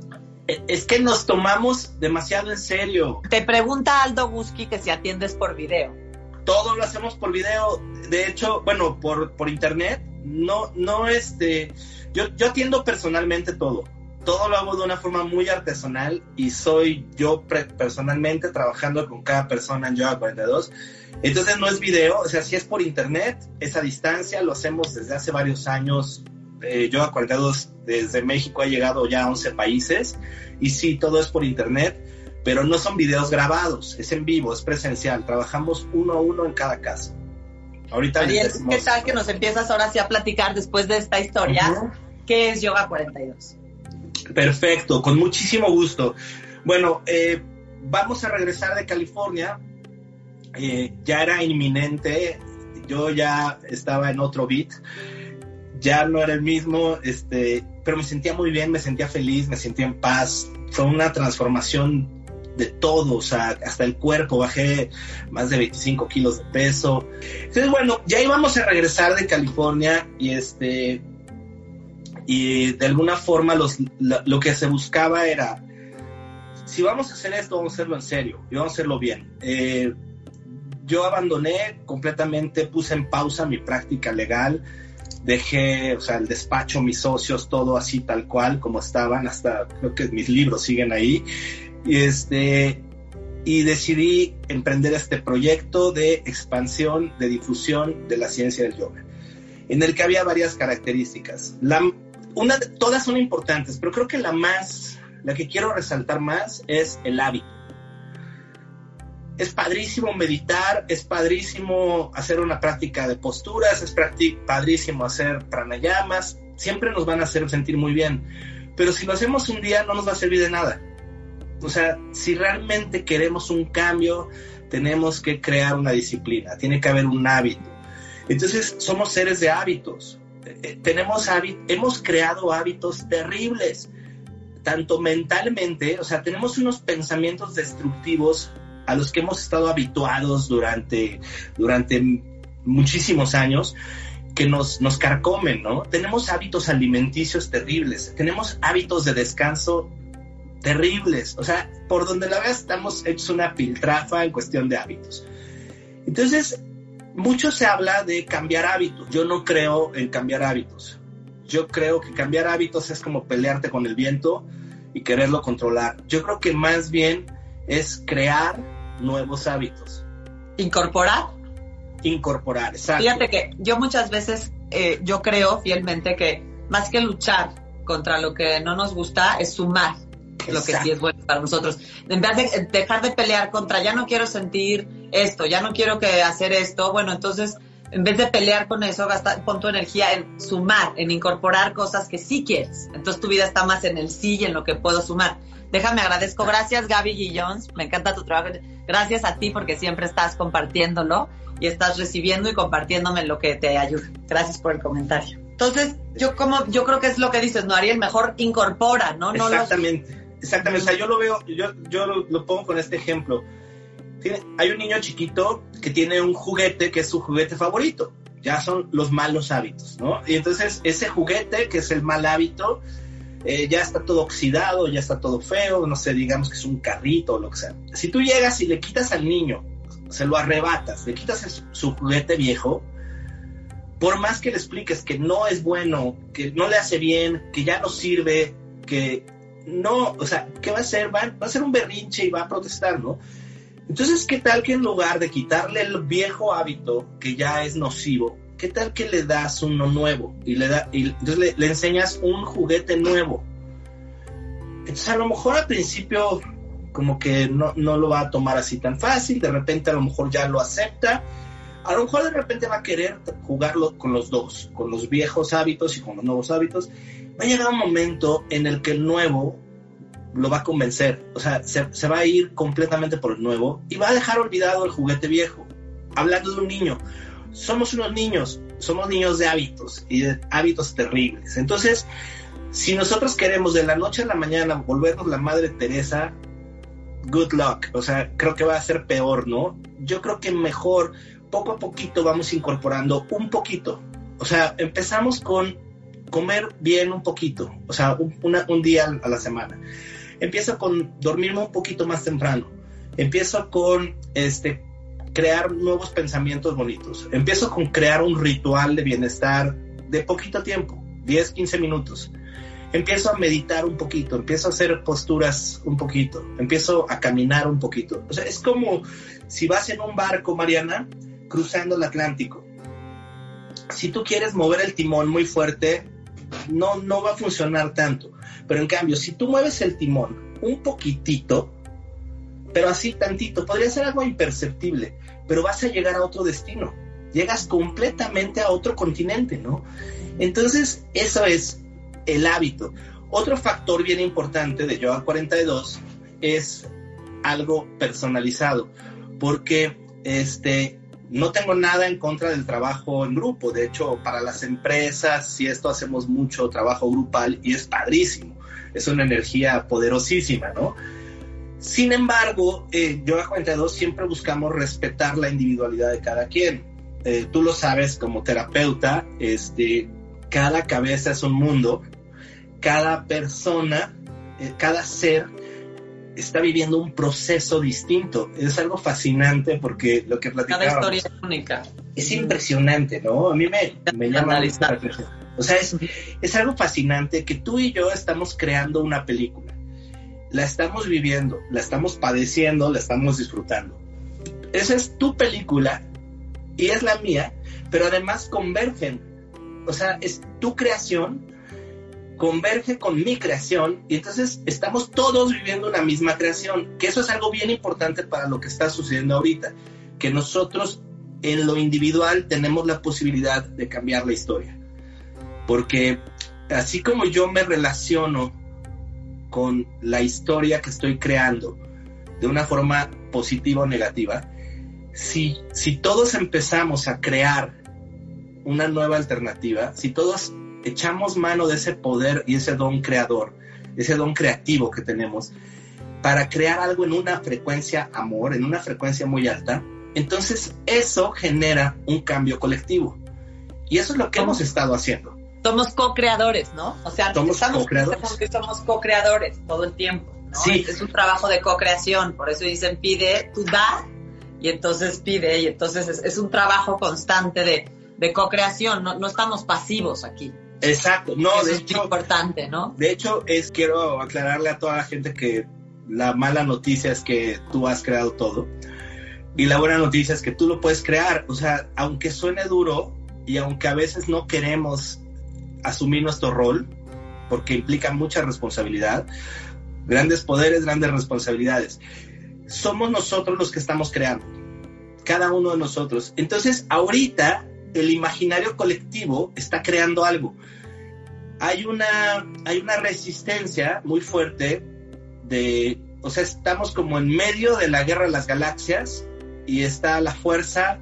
E, es que nos tomamos demasiado en serio.
Te pregunta Aldo Guski que si atiendes por video
todo lo hacemos por video. De hecho, bueno, por, por internet. No, no, este. Yo, yo atiendo personalmente todo. Todo lo hago de una forma muy artesanal y soy yo personalmente trabajando con cada persona en Yoga 42. Entonces no es video, o sea, si es por internet, esa distancia, lo hacemos desde hace varios años. Eh, Yoga 42 desde México ha llegado ya a 11 países y sí, todo es por internet pero no son videos grabados, es en vivo, es presencial, trabajamos uno a uno en cada caso.
Ahorita Ariel, ¿qué tal que nos empiezas ahora sí a platicar después de esta historia? ¿Qué es Yoga 42?
Perfecto, con muchísimo gusto. Bueno, eh, vamos a regresar de California. Eh, ya era inminente, yo ya estaba en otro beat, ya no era el mismo, este, pero me sentía muy bien, me sentía feliz, me sentía en paz. Fue una transformación de todo, o sea, hasta el cuerpo, bajé más de 25 kilos de peso. Entonces, bueno, ya íbamos a regresar de California y este, y de alguna forma los, lo, que se buscaba era, si vamos a hacer esto, vamos a hacerlo en serio y vamos a hacerlo bien. Eh, yo abandoné completamente, puse en pausa mi práctica legal, dejé, o sea, el despacho, mis socios, todo así tal cual como estaban, hasta creo que mis libros siguen ahí. Y, este, y decidí emprender este proyecto de expansión, de difusión de la ciencia del yoga, en el que había varias características. Todas son importantes, pero creo que la más, la que quiero resaltar más es el hábito. Es padrísimo meditar, es padrísimo hacer una práctica de posturas, es padrísimo hacer pranayamas, siempre nos van a hacer sentir muy bien, pero si lo hacemos un día no nos va a servir de nada o sea, si realmente queremos un cambio, tenemos que crear una disciplina, tiene que haber un hábito. Entonces, somos seres de hábitos. Eh, tenemos hemos creado hábitos terribles, tanto mentalmente, o sea, tenemos unos pensamientos destructivos a los que hemos estado habituados durante, durante muchísimos años que nos, nos carcomen, ¿no? Tenemos hábitos alimenticios terribles, tenemos hábitos de descanso terribles. O sea, por donde la veas, estamos hechos una piltrafa en cuestión de hábitos. Entonces, mucho se habla de cambiar hábitos. Yo no creo en cambiar hábitos. Yo creo que cambiar hábitos es como pelearte con el viento y quererlo controlar. Yo creo que más bien es crear nuevos hábitos.
Incorporar.
Incorporar, exacto.
Fíjate que yo muchas veces, eh, yo creo fielmente que más que luchar contra lo que no nos gusta, es sumar lo que sí es bueno para nosotros. En vez de dejar de pelear contra, ya no quiero sentir esto, ya no quiero que hacer esto, bueno, entonces en vez de pelear con eso, gasta, pon tu energía en sumar, en incorporar cosas que sí quieres. Entonces tu vida está más en el sí y en lo que puedo sumar. Déjame agradezco. Gracias Gaby Guillons, me encanta tu trabajo. Gracias a ti porque siempre estás compartiéndolo y estás recibiendo y compartiéndome lo que te ayuda. Gracias por el comentario. Entonces, yo como yo creo que es lo que dices, no Ariel, mejor incorpora, ¿no? no
Exactamente. Exactamente, o sea, yo lo veo, yo, yo lo, pongo con este ejemplo. hay un niño chiquito que tiene un juguete que es su juguete favorito. Ya son los malos hábitos, ¿no? Y entonces ese juguete, que es el mal hábito, eh, ya está todo oxidado, ya está todo feo, no sé, digamos que es un carrito o lo que sea. Si tú llegas y le quitas al niño, se lo arrebatas, le quitas su juguete viejo, por más que le expliques que no es bueno, que no le hace bien, que ya no sirve, que no, o sea, ¿qué va a hacer? Va, a ser un berrinche y va a protestar, ¿no? Entonces, ¿qué tal que en lugar de quitarle el viejo hábito que ya es nocivo, ¿qué tal que le das uno nuevo? Y le da, y entonces le, enseñas un juguete nuevo. Entonces, a lo mejor al principio como que no, no lo va a tomar así tan fácil, de repente a lo mejor ya lo acepta, a lo mejor de repente va a querer jugarlo con los dos, con los viejos hábitos y con los nuevos hábitos. Va a llegar un momento en el que el nuevo lo va a convencer, o sea, se, va a ir completamente por el nuevo y va a dejar olvidado el juguete viejo. Hablando de un niño, somos unos niños, somos niños de hábitos y de hábitos terribles. Entonces, si nosotros queremos de la noche a la mañana volvernos la Madre Teresa, good luck, o sea, creo que va a ser peor, ¿no? Yo creo que mejor poco a poquito vamos incorporando un poquito. O sea, empezamos con comer bien un poquito, o sea, un, día a la semana. Empiezo con dormirme un poquito más temprano. Empiezo con este, crear nuevos pensamientos bonitos. Empiezo con crear un ritual de bienestar de poquito tiempo, 10, 15 minutos. Empiezo a meditar un poquito, empiezo a hacer posturas un poquito, empiezo a caminar un poquito. O sea, es como si vas en un barco, Mariana, cruzando el Atlántico. Si tú quieres mover el timón muy fuerte, no, no va a funcionar tanto. Pero en cambio, si tú mueves el timón un poquitito, pero así tantito, podría ser algo imperceptible, pero vas a llegar a otro destino. Llegas completamente a otro continente, ¿no? Entonces, eso es el hábito. Otro factor bien importante de Yoga 42 es algo personalizado, porque este, no tengo nada en contra del trabajo en grupo. De hecho, para las empresas, si esto hacemos mucho trabajo grupal y es padrísimo. Es una energía poderosísima, ¿no? Sin embargo, eh, yo a 42 siempre buscamos respetar la individualidad de cada quien. Eh, tú lo sabes como terapeuta, este, cada cabeza es un mundo, cada persona, eh, cada ser está viviendo un proceso distinto. Es algo fascinante porque lo que platicamos...
Cada historia es única.
Es impresionante, ¿no? A mí me, me llama la O sea, es, es algo fascinante que tú y yo estamos creando una película. La estamos viviendo, la estamos padeciendo, la estamos disfrutando. Esa es tu película y es la mía, pero además convergen. O sea, es tu creación converge con mi creación y entonces estamos todos viviendo una misma creación, que eso es algo bien importante para lo que está sucediendo ahorita, que nosotros en lo individual tenemos la posibilidad de cambiar la historia, porque así como yo me relaciono con la historia que estoy creando de una forma positiva o negativa, si, si todos empezamos a crear una nueva alternativa, si todos echamos mano de ese poder y ese don creador, ese don creativo que tenemos, para crear algo en una frecuencia amor, en una frecuencia muy alta, entonces eso genera un cambio colectivo. Y eso es lo que hemos estado haciendo.
Somos co-creadores, ¿no? O sea, somos co-creadores. Somos co-creadores todo el tiempo. Sí. Es un trabajo de co-creación, por eso dicen pide, tú da, y entonces pide, y entonces es, un trabajo constante de, de co-creación, no, no estamos pasivos aquí.
Exacto, no,
de hecho, importante, ¿no?
De hecho, es quiero aclararle a toda la gente que la mala noticia es que tú has creado todo y la buena noticia es que tú lo puedes crear, o sea, aunque suene duro y aunque a veces no queremos asumir nuestro rol porque implica mucha responsabilidad, grandes poderes, grandes responsabilidades. Somos nosotros los que estamos creando, cada uno de nosotros. Entonces, ahorita el imaginario colectivo está creando algo. Hay una, hay una resistencia muy fuerte de, o sea, estamos como en medio de la guerra de las galaxias y está la fuerza,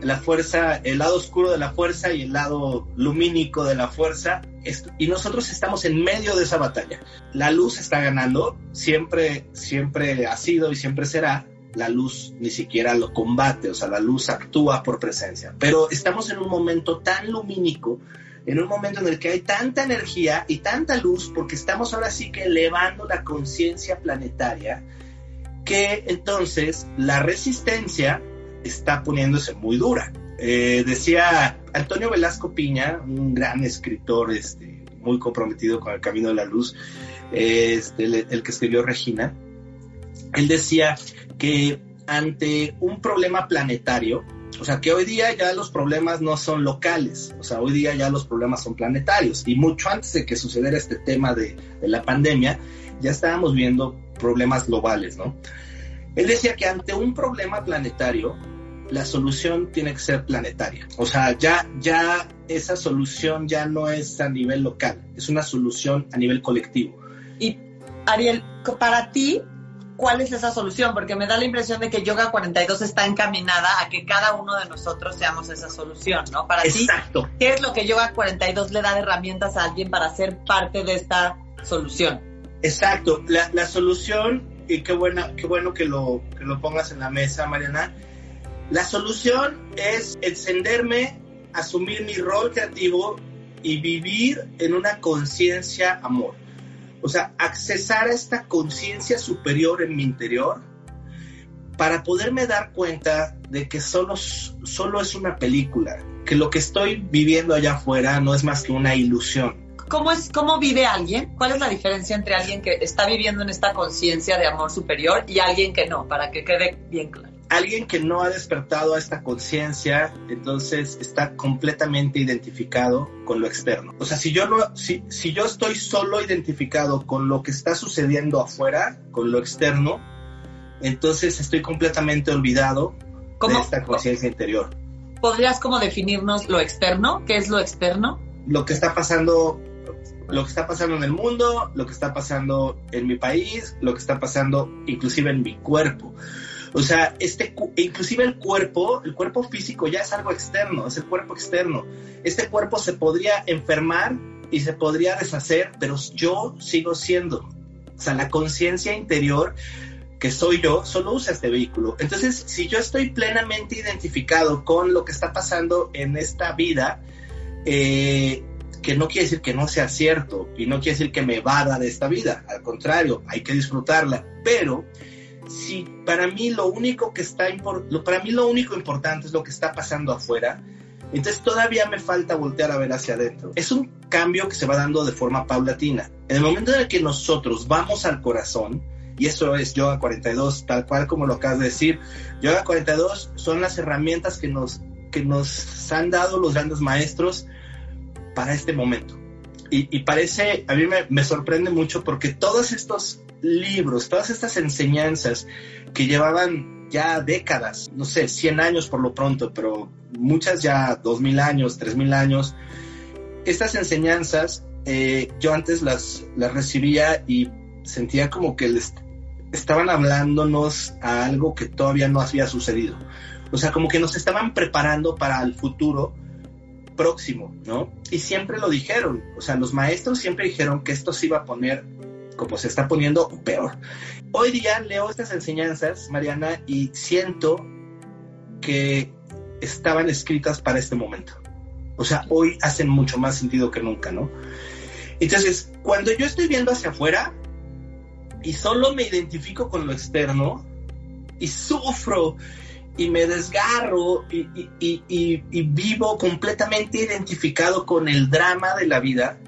la fuerza, el lado oscuro de la fuerza y el lado lumínico de la fuerza, y nosotros estamos en medio de esa batalla. La luz está ganando, siempre, siempre ha sido y siempre será, la luz ni siquiera lo combate, o sea, la luz actúa por presencia. Pero estamos en un momento tan lumínico en un momento en el que hay tanta energía y tanta luz, porque estamos ahora sí que elevando la conciencia planetaria, que entonces la resistencia está poniéndose muy dura. Eh, decía Antonio Velasco Piña, un gran escritor este, muy comprometido con el Camino de la Luz, este, el, que escribió Regina, él decía que ante un problema planetario, o sea, que hoy día ya los problemas no son locales, o sea, hoy día ya los problemas son planetarios. Y mucho antes de que sucediera este tema de, la pandemia, ya estábamos viendo problemas globales, ¿no? Él decía que ante un problema planetario, la solución tiene que ser planetaria. O sea, ya, ya esa solución ya no es a nivel local, es una solución a nivel colectivo.
Y Ariel, para ti, ¿cuál es esa solución? Porque me da la impresión de que Yoga 42 está encaminada a que cada uno de nosotros seamos esa solución, ¿no? Para
Exacto.
ti, ¿qué es lo que Yoga 42 le da de herramientas a alguien para ser parte de esta solución?
Exacto. La, la solución, y qué, buena, qué bueno que lo, que lo pongas en la mesa, Mariana, la solución es encenderme, asumir mi rol creativo y vivir en una conciencia amor. O sea, accesar a esta conciencia superior en mi interior para poderme dar cuenta de que solo, solo es una película, que lo que estoy viviendo allá afuera no es más que una ilusión.
¿Cómo, es, ¿Cómo vive alguien? ¿Cuál es la diferencia entre alguien que está viviendo en esta conciencia de amor superior y alguien que no? Para que quede bien claro
alguien que no ha despertado a esta conciencia, entonces está completamente identificado con lo externo. O sea, si yo no, si, si yo estoy solo identificado con lo que está sucediendo afuera, con lo externo, entonces estoy completamente olvidado de esta conciencia interior.
¿Podrías como definirnos lo externo? ¿Qué es lo externo?
Lo que está pasando lo que está pasando en el mundo, lo que está pasando en mi país, lo que está pasando inclusive en mi cuerpo. O sea, este, inclusive el cuerpo, el cuerpo físico ya es algo externo, es el cuerpo externo. Este cuerpo se podría enfermar y se podría deshacer, pero yo sigo siendo. O sea, la conciencia interior que soy yo, solo usa este vehículo. Entonces, si yo estoy plenamente identificado con lo que está pasando en esta vida, eh, que no quiere decir que no sea cierto y no quiere decir que me vada de esta vida, al contrario, hay que disfrutarla, pero si para mí lo único que está para mí lo único importante es lo que está pasando afuera, entonces todavía me falta voltear a ver hacia adentro. Es un cambio que se va dando de forma paulatina. En el momento en el que nosotros vamos al corazón, y eso es Yoga 42, tal cual como lo acabas de decir, Yoga 42 son las herramientas que nos, que nos han dado los grandes maestros para este momento. Y, parece, a mí me, me sorprende mucho porque todos estos libros, todas estas enseñanzas que llevaban ya décadas, no sé, 100 años por lo pronto, pero muchas ya 2000 años, 3000 años, estas enseñanzas eh, yo antes las, las recibía y sentía como que les estaban hablándonos a algo que todavía no había sucedido. O sea, como que nos estaban preparando para el futuro próximo, ¿no? Y siempre lo dijeron, o sea, los maestros siempre dijeron que esto se iba a poner como se está poniendo peor. Hoy día leo estas enseñanzas, Mariana, y siento que estaban escritas para este momento. O sea, hoy hacen mucho más sentido que nunca, ¿no? Entonces, cuando yo estoy viendo hacia afuera y solo me identifico con lo externo y sufro y me desgarro y, y vivo completamente identificado con el drama de la vida,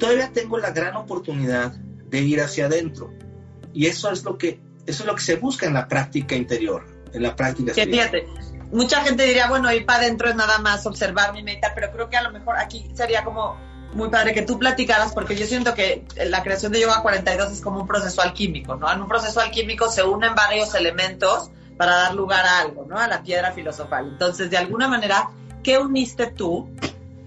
todavía tengo la gran oportunidad de ir hacia adentro. Y eso es lo que, eso es lo que se busca en la práctica interior, en la práctica
que fíjate, mucha gente diría, bueno, ir para adentro es nada más observar mi meta, pero creo que a lo mejor aquí sería como muy padre que tú platicaras, porque yo siento que la creación de Yoga 42 es como un proceso alquímico, ¿no? En un proceso alquímico se unen varios elementos para dar lugar a algo, ¿no? A la piedra filosofal. Entonces, de alguna manera, ¿qué uniste tú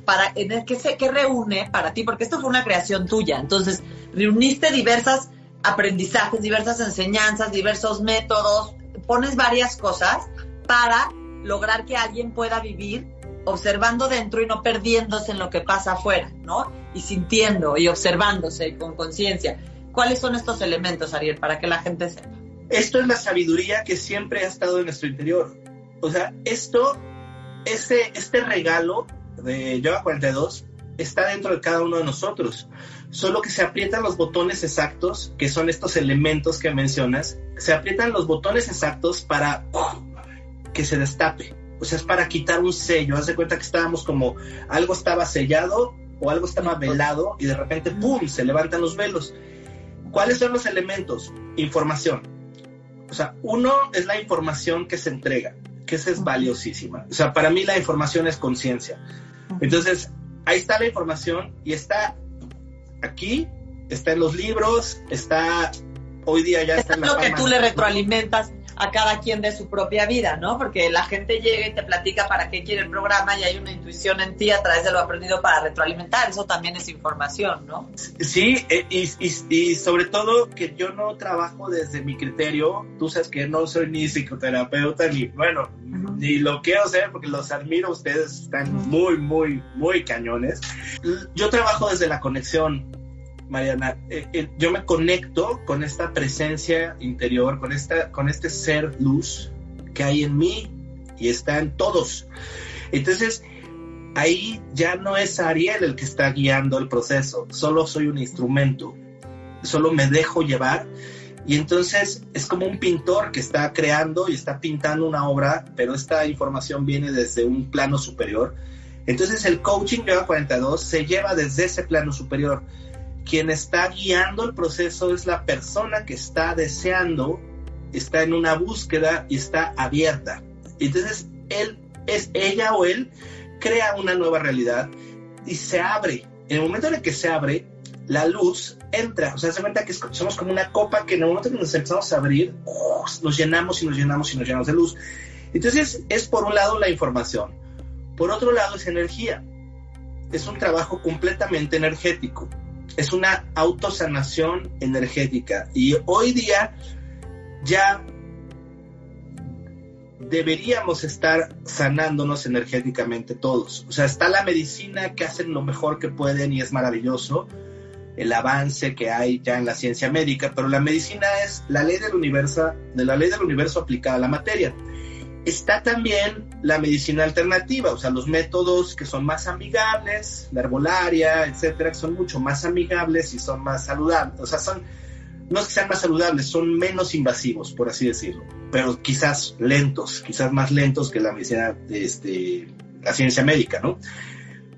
para en el que se que reúne para ti, porque esto fue una creación tuya. Entonces, reuniste diversas aprendizajes, diversas enseñanzas, diversos métodos, pones varias cosas para lograr que alguien pueda vivir observando dentro y no perdiéndose en lo que pasa afuera, ¿no? Y sintiendo y observándose con conciencia. ¿Cuáles son estos elementos, Ariel, para que la gente sepa?
Esto es la sabiduría que siempre ha estado en nuestro interior. O sea, esto, este, este regalo de Yoga 42 está dentro de cada uno de nosotros. Solo que se aprietan los botones exactos, que son estos elementos que mencionas, se aprietan los botones exactos para que se destape. O sea, es para quitar un sello. Haz de cuenta que estábamos como algo estaba sellado o algo estaba velado y de repente, ¡pum!, se levantan los velos. ¿Cuáles son los elementos? Información. O sea, uno es la información que se entrega, que esa es valiosísima. O sea, para mí la información es conciencia. Entonces, ahí está la información y está aquí, está en los libros, está hoy día ya está, en la
lo que tú le retroalimentas a cada quien de su propia vida, ¿no? Porque la gente llega y te platica para qué quiere el programa y hay una intuición en ti a través de lo aprendido para retroalimentar. Eso también es información, ¿no?
Sí, eh, y, y, sobre todo que yo no trabajo desde mi criterio. Tú sabes que no soy ni psicoterapeuta ni, bueno, ni lo quiero ser porque los admiro. Ustedes están muy, muy, muy cañones. Yo trabajo desde la conexión Mariana, eh, eh, yo me conecto con esta presencia interior, con, esta, con este ser luz que hay en mí y está en todos. Entonces, ahí ya no es Ariel el que está guiando el proceso, solo soy un instrumento, solo me dejo llevar. Y entonces es como un pintor que está creando y está pintando una obra, pero esta información viene desde un plano superior. Entonces el coaching Yoga 42 se lleva desde ese plano superior quien está guiando el proceso es la persona que está deseando, está en una búsqueda y está abierta. Entonces, él es ella o él crea una nueva realidad y se abre. En el momento en el que se abre, la luz entra. O sea, se cuenta que somos como una copa que en el momento en que nos empezamos a abrir, nos llenamos y nos llenamos y nos llenamos de luz. Entonces, es por un lado la información. Por otro lado, es energía. Es un trabajo completamente energético es una autosanación energética. Y hoy día ya deberíamos estar sanándonos energéticamente todos. O sea, está la medicina que hacen lo mejor que pueden y es maravilloso el avance que hay ya en la ciencia médica, pero la medicina es la ley del universo, de la ley del universo aplicada a la materia. Está también la medicina alternativa, o sea, los métodos que son más amigables, la herbolaria, etcétera, que son mucho más amigables y son más saludables. O sea, son, no es que sean más saludables, son menos invasivos, por así decirlo, pero quizás lentos, quizás más lentos que la medicina, este, la ciencia médica, ¿no?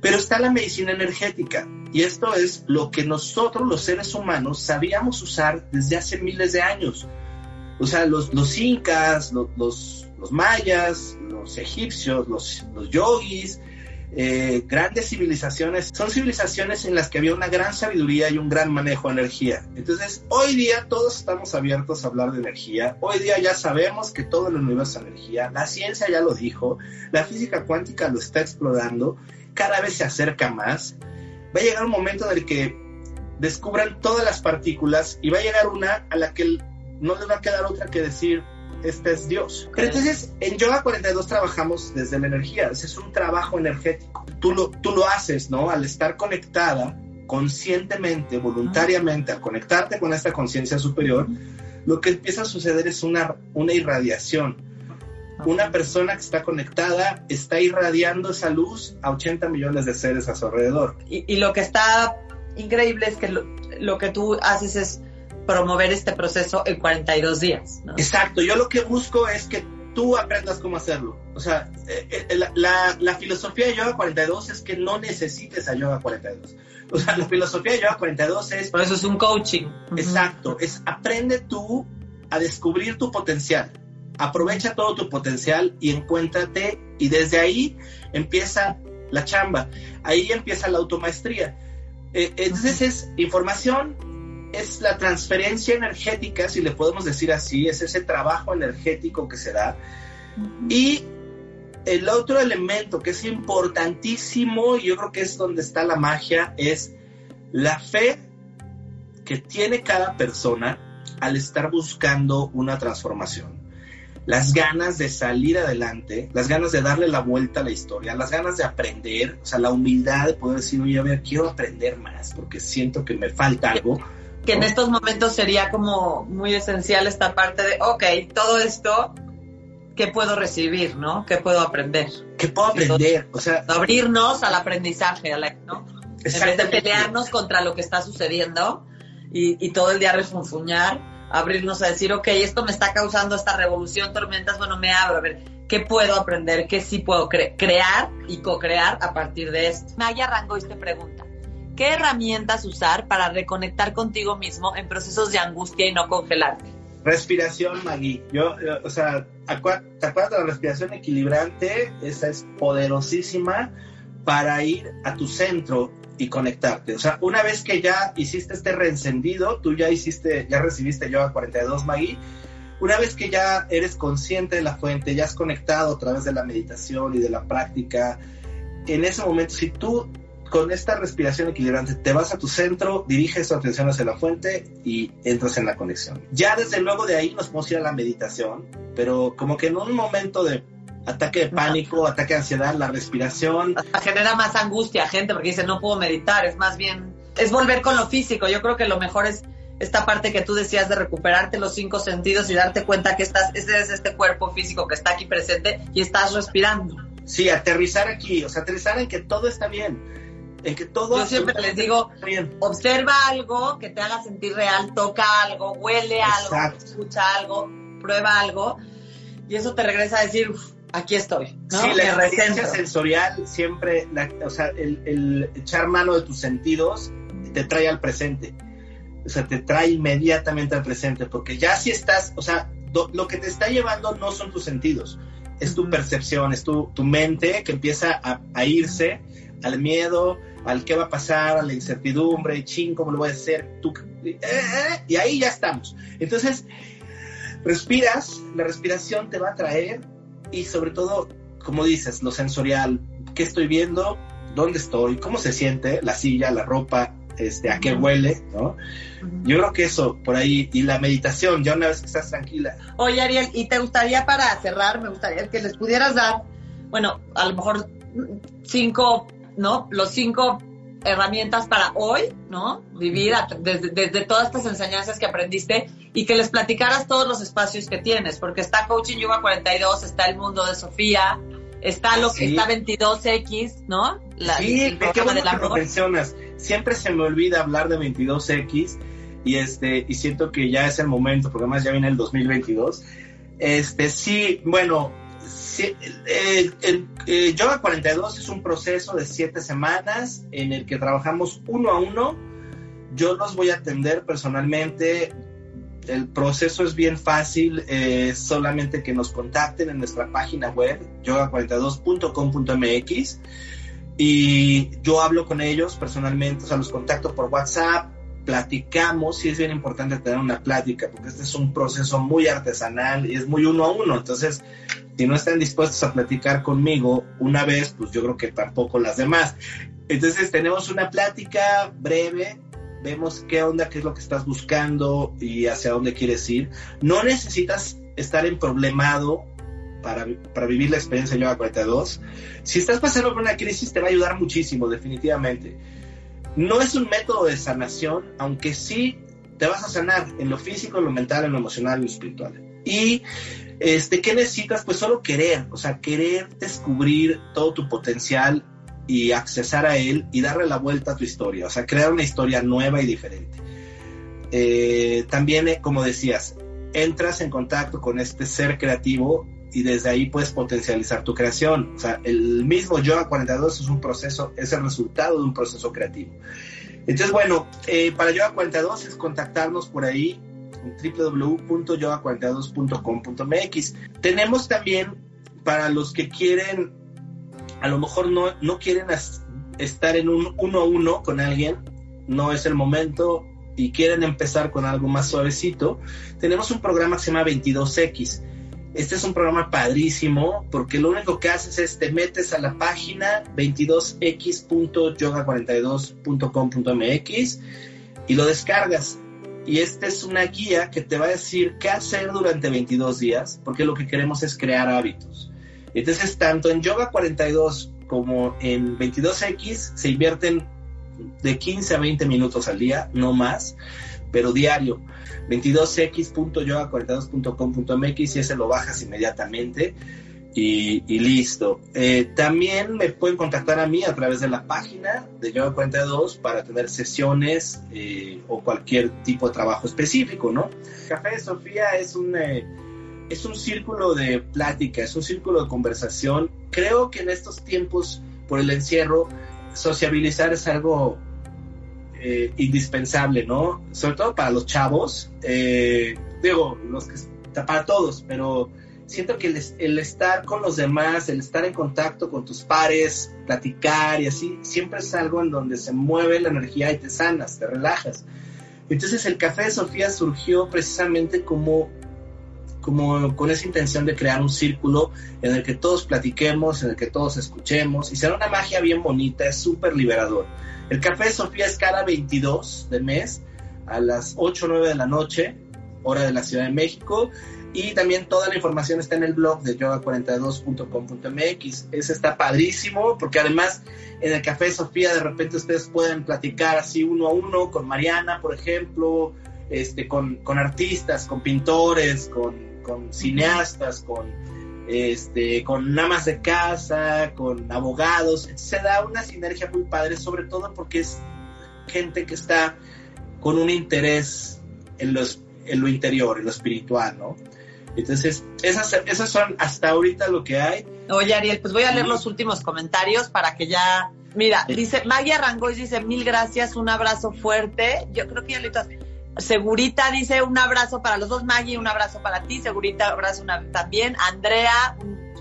Pero está la medicina energética, y esto es lo que nosotros, los seres humanos, sabíamos usar desde hace miles de años. O sea, los, los incas, los los mayas, los egipcios, los, los yogis, eh, grandes civilizaciones, son civilizaciones en las que había una gran sabiduría y un gran manejo de energía. Entonces, hoy día todos estamos abiertos a hablar de energía. Hoy día ya sabemos que todo el universo es energía. La ciencia ya lo dijo, la física cuántica lo está explorando, cada vez se acerca más. Va a llegar un momento en el que descubran todas las partículas y va a llegar una a la que no les va a quedar otra que decir, este es Dios. Pero entonces en Yoga 42 trabajamos desde la energía, es un trabajo energético. Tú lo, tú lo haces, ¿no? Al estar conectada conscientemente, voluntariamente, al conectarte con esta conciencia superior, lo que empieza a suceder es una, una irradiación. Una persona que está conectada está irradiando esa luz a 80 millones de seres a su alrededor.
Y, lo que está increíble es que lo, lo que tú haces es promover este proceso en 42 días.
Exacto, yo lo que busco es que tú aprendas cómo hacerlo. O sea, eh, eh, la, la, filosofía de Yoga 42 es que no necesites a Yoga 42. O sea, la filosofía de Yoga 42 es...
Por eso es un coaching.
Exacto, es aprende tú a descubrir tu potencial. Aprovecha todo tu potencial y encuéntrate y desde ahí empieza la chamba. Ahí empieza la automaestría. Eh, entonces es información, es la transferencia energética, si le podemos decir así, es ese trabajo energético que se da. Y el otro elemento que es importantísimo, y yo creo que es donde está la magia, es la fe que tiene cada persona al estar buscando una transformación. Las ganas de salir adelante, las ganas de darle la vuelta a la historia, las ganas de aprender, o sea, la humildad de poder decir, oye, a ver, quiero aprender más porque siento que me falta algo
que en estos momentos sería como muy esencial esta parte de, ok, todo esto, ¿qué puedo recibir, no? ¿Qué puedo aprender?
¿Qué puedo aprender? O sea,
abrirnos al aprendizaje, ¿no? En vez de pelearnos contra lo que está sucediendo y, y todo el día refunfuñar, abrirnos a decir, ok, esto me está causando esta revolución, tormentas, bueno, me abro, a ver, ¿qué puedo aprender? ¿Qué sí puedo crear y co-crear a partir de esto? Maya Rangois te pregunta, ¿qué herramientas usar para reconectar contigo mismo en procesos de angustia y no congelarte?
Respiración, Magui. Yo, o sea, ¿te acuerdas de la respiración equilibrante? Esa es poderosísima para ir a tu centro y conectarte. O sea, una vez que ya hiciste este reencendido, tú ya hiciste, ya recibiste Yoga 42 Magui, una vez que ya eres consciente de la fuente, ya has conectado a través de la meditación y de la práctica, en ese momento, si tú con esta respiración equilibrante te vas a tu centro, diriges tu atención hacia la fuente y entras en la conexión. Ya desde luego de ahí nos podemos ir a la meditación, pero como que en un momento de ataque de pánico, ataque de ansiedad, la respiración.
Genera más angustia, gente, porque dice, no puedo meditar, es más bien, es volver con lo físico. Yo creo que lo mejor es esta parte que tú decías de recuperarte los cinco sentidos y darte cuenta que estás, ese es este cuerpo físico que está aquí presente y estás respirando.
Sí, aterrizar aquí, o sea, aterrizar en que todo está bien. En que todo
Yo siempre les digo, observa algo que te haga sentir real, toca algo, huele algo, escucha algo, prueba algo, y eso te regresa a decir, aquí estoy. ¿no?
Sí, la experiencia sensorial siempre, o sea, el, echar mano de tus sentidos te trae al presente. O sea, te trae inmediatamente al presente, porque ya si estás, o sea, lo que te está llevando no son tus sentidos, es tu percepción, es tu, tu mente que empieza a, irse al miedo, al qué va a pasar, a la incertidumbre, ching, cómo lo voy a hacer, tú, eh, eh, y ahí ya estamos. Entonces, respiras, la respiración te va a traer y sobre todo, como dices, lo sensorial, qué estoy viendo, dónde estoy, cómo se siente la silla, la ropa, este, a qué huele, ¿no? Yo creo que eso, por ahí, y la meditación, ya una vez que estás tranquila.
Oye, Ariel, y te gustaría para cerrar, me gustaría que les pudieras dar, bueno, a lo mejor cinco, ¿no? Los cinco herramientas para hoy, ¿no? Vivir desde, desde, todas estas enseñanzas que aprendiste y que les platicaras todos los espacios que tienes, porque está Coaching Yoga 42, está el mundo de Sofía, está lo que está 22X, ¿no?
La, sí, qué bueno que lo mencionas. Siempre se me olvida hablar de 22X y este y siento que ya es el momento, porque además ya viene el 2022. Este sí, bueno, Sí, el, el, Yoga 42 es un proceso de siete semanas en el que trabajamos uno a uno. Yo los voy a atender personalmente. El proceso es bien fácil, solamente que nos contacten en nuestra página web, yoga42.com.mx, y yo hablo con ellos personalmente, o sea, los contacto por WhatsApp, platicamos, sí es bien importante tener una plática, porque este es un proceso muy artesanal y es muy uno a uno, entonces si no están dispuestos a platicar conmigo una vez, pues yo creo que tampoco las demás. Entonces tenemos una plática breve, vemos qué onda, qué es lo que estás buscando y hacia dónde quieres ir. No necesitas estar en problemado para, para vivir la experiencia Yoga 42. Si estás pasando por una crisis te va a ayudar muchísimo, definitivamente. No es un método de sanación, aunque sí te vas a sanar en lo físico, en lo mental, en lo emocional, en lo espiritual. Y este, ¿qué necesitas? Pues solo querer, o sea, querer descubrir todo tu potencial y accesar a él y darle la vuelta a tu historia, o sea, crear una historia nueva y diferente. Eh, también, eh, como decías, entras en contacto con este ser creativo y desde ahí puedes potencializar tu creación. O sea, el mismo Yoga 42 es un proceso, es el resultado de un proceso creativo. Entonces, bueno, eh, para Yoga 42 es contactarnos por ahí www.yoga42.com.mx. Tenemos también para los que quieren, a lo mejor no, no quieren estar en un uno a uno con alguien, no es el momento y quieren empezar con algo más suavecito, tenemos un programa que se llama 22X. Este es un programa padrísimo porque lo único que haces es te metes a la página 22x.yoga42.com.mx y lo descargas y esta es una guía que te va a decir qué hacer durante 22 días, porque lo que queremos es crear hábitos. Entonces, tanto en Yoga 42 como en 22X se invierten de 15 a 20 minutos al día, no más, pero diario. 22x.yoga42.com.mx y ese lo bajas inmediatamente. y, listo. Eh, también me pueden contactar a mí a través de la página de Yoga 42 para tener sesiones eh, o cualquier tipo de trabajo específico, ¿no? Café de Sofía es un, eh, es un círculo de plática, es un círculo de conversación. Creo que en estos tiempos, por el encierro, sociabilizar es algo indispensable, ¿no? Sobre todo para los chavos, digo, los que, para todos, pero siento que el, estar con los demás, el estar en contacto con tus pares, platicar y así, siempre es algo en donde se mueve la energía y te sanas, te relajas. Entonces el Café de Sofía surgió precisamente como, como con esa intención de crear un círculo en el que todos platiquemos, en el que todos escuchemos y será una magia bien bonita, es súper liberador. El Café Sofía es cada 22 de mes a las 8 o 9 de la noche, hora de la Ciudad de México y también toda la información está en el blog de yoga42.com.mx. Ese está padrísimo porque además en el Café Sofía de repente ustedes pueden platicar así uno a uno con Mariana, por ejemplo, este, con, con artistas, con pintores, con, con cineastas, con, este, con amas de casa, con abogados. Se da una sinergia muy padre, sobre todo porque es gente que está con un interés en, los, en lo interior, en lo espiritual, ¿no? Entonces, esas, esas son hasta ahorita lo que hay.
Oye, Ariel, pues voy a leer los últimos comentarios para que ya... Mira, dice, Magia Rangoy dice, mil gracias, un abrazo fuerte. Yo creo que ya le Segurita dice, un abrazo para los dos, Maggie, un abrazo para ti. Segurita, abrazo una, también. Andrea,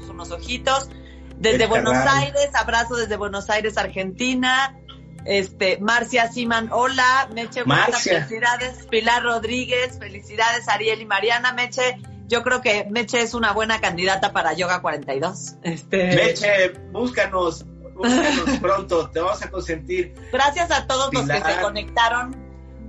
unos ojitos. Desde Buenos Aires, abrazo desde Buenos Aires, Argentina. Este, Marcia Siman, hola. Meche, muchas felicidades. Pilar Rodríguez, felicidades, Ariel y Mariana. Meche, yo creo que Meche es una buena candidata para Yoga 42. Este...
Meche, búscanos, búscanos pronto, te vamos a consentir.
Gracias a todos los que se conectaron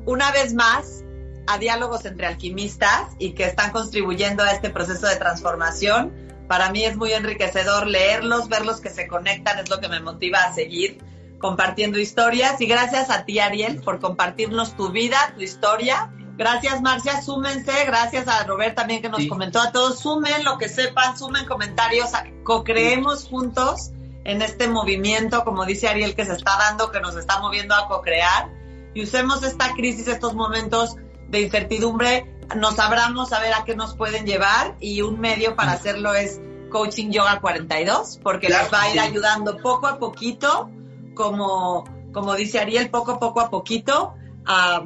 una vez más a Diálogos entre Alquimistas y que están contribuyendo a este proceso de transformación. Para mí es muy enriquecedor leerlos, verlos que se conectan, es lo que me motiva a seguir compartiendo historias. Y gracias a ti, Ariel, por compartirnos tu vida, tu historia Gracias, Marcia. Súmense. Gracias a Robert también que nos comentó a todos. Sumen lo que sepan, sumen comentarios. Co-creemos juntos en este movimiento, como dice Ariel, que se está dando, que nos está moviendo a co-crear. Y usemos esta crisis, estos momentos de incertidumbre, nos abramos a ver a qué nos pueden llevar. Y un medio para hacerlo es Coaching Yoga 42, porque les va a ir ayudando poco a poquito, como, como dice Ariel, poco a poco a poquito. a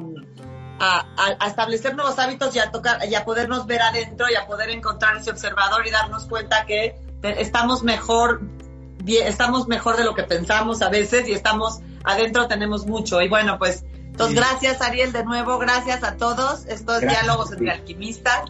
a, establecer nuevos hábitos y a tocar y a podernos ver adentro y a poder encontrar ese observador y darnos cuenta que estamos mejor estamos mejor de lo que pensamos a veces y estamos adentro tenemos mucho y bueno pues entonces gracias Ariel de nuevo gracias a todos. Estos diálogos entre alquimistas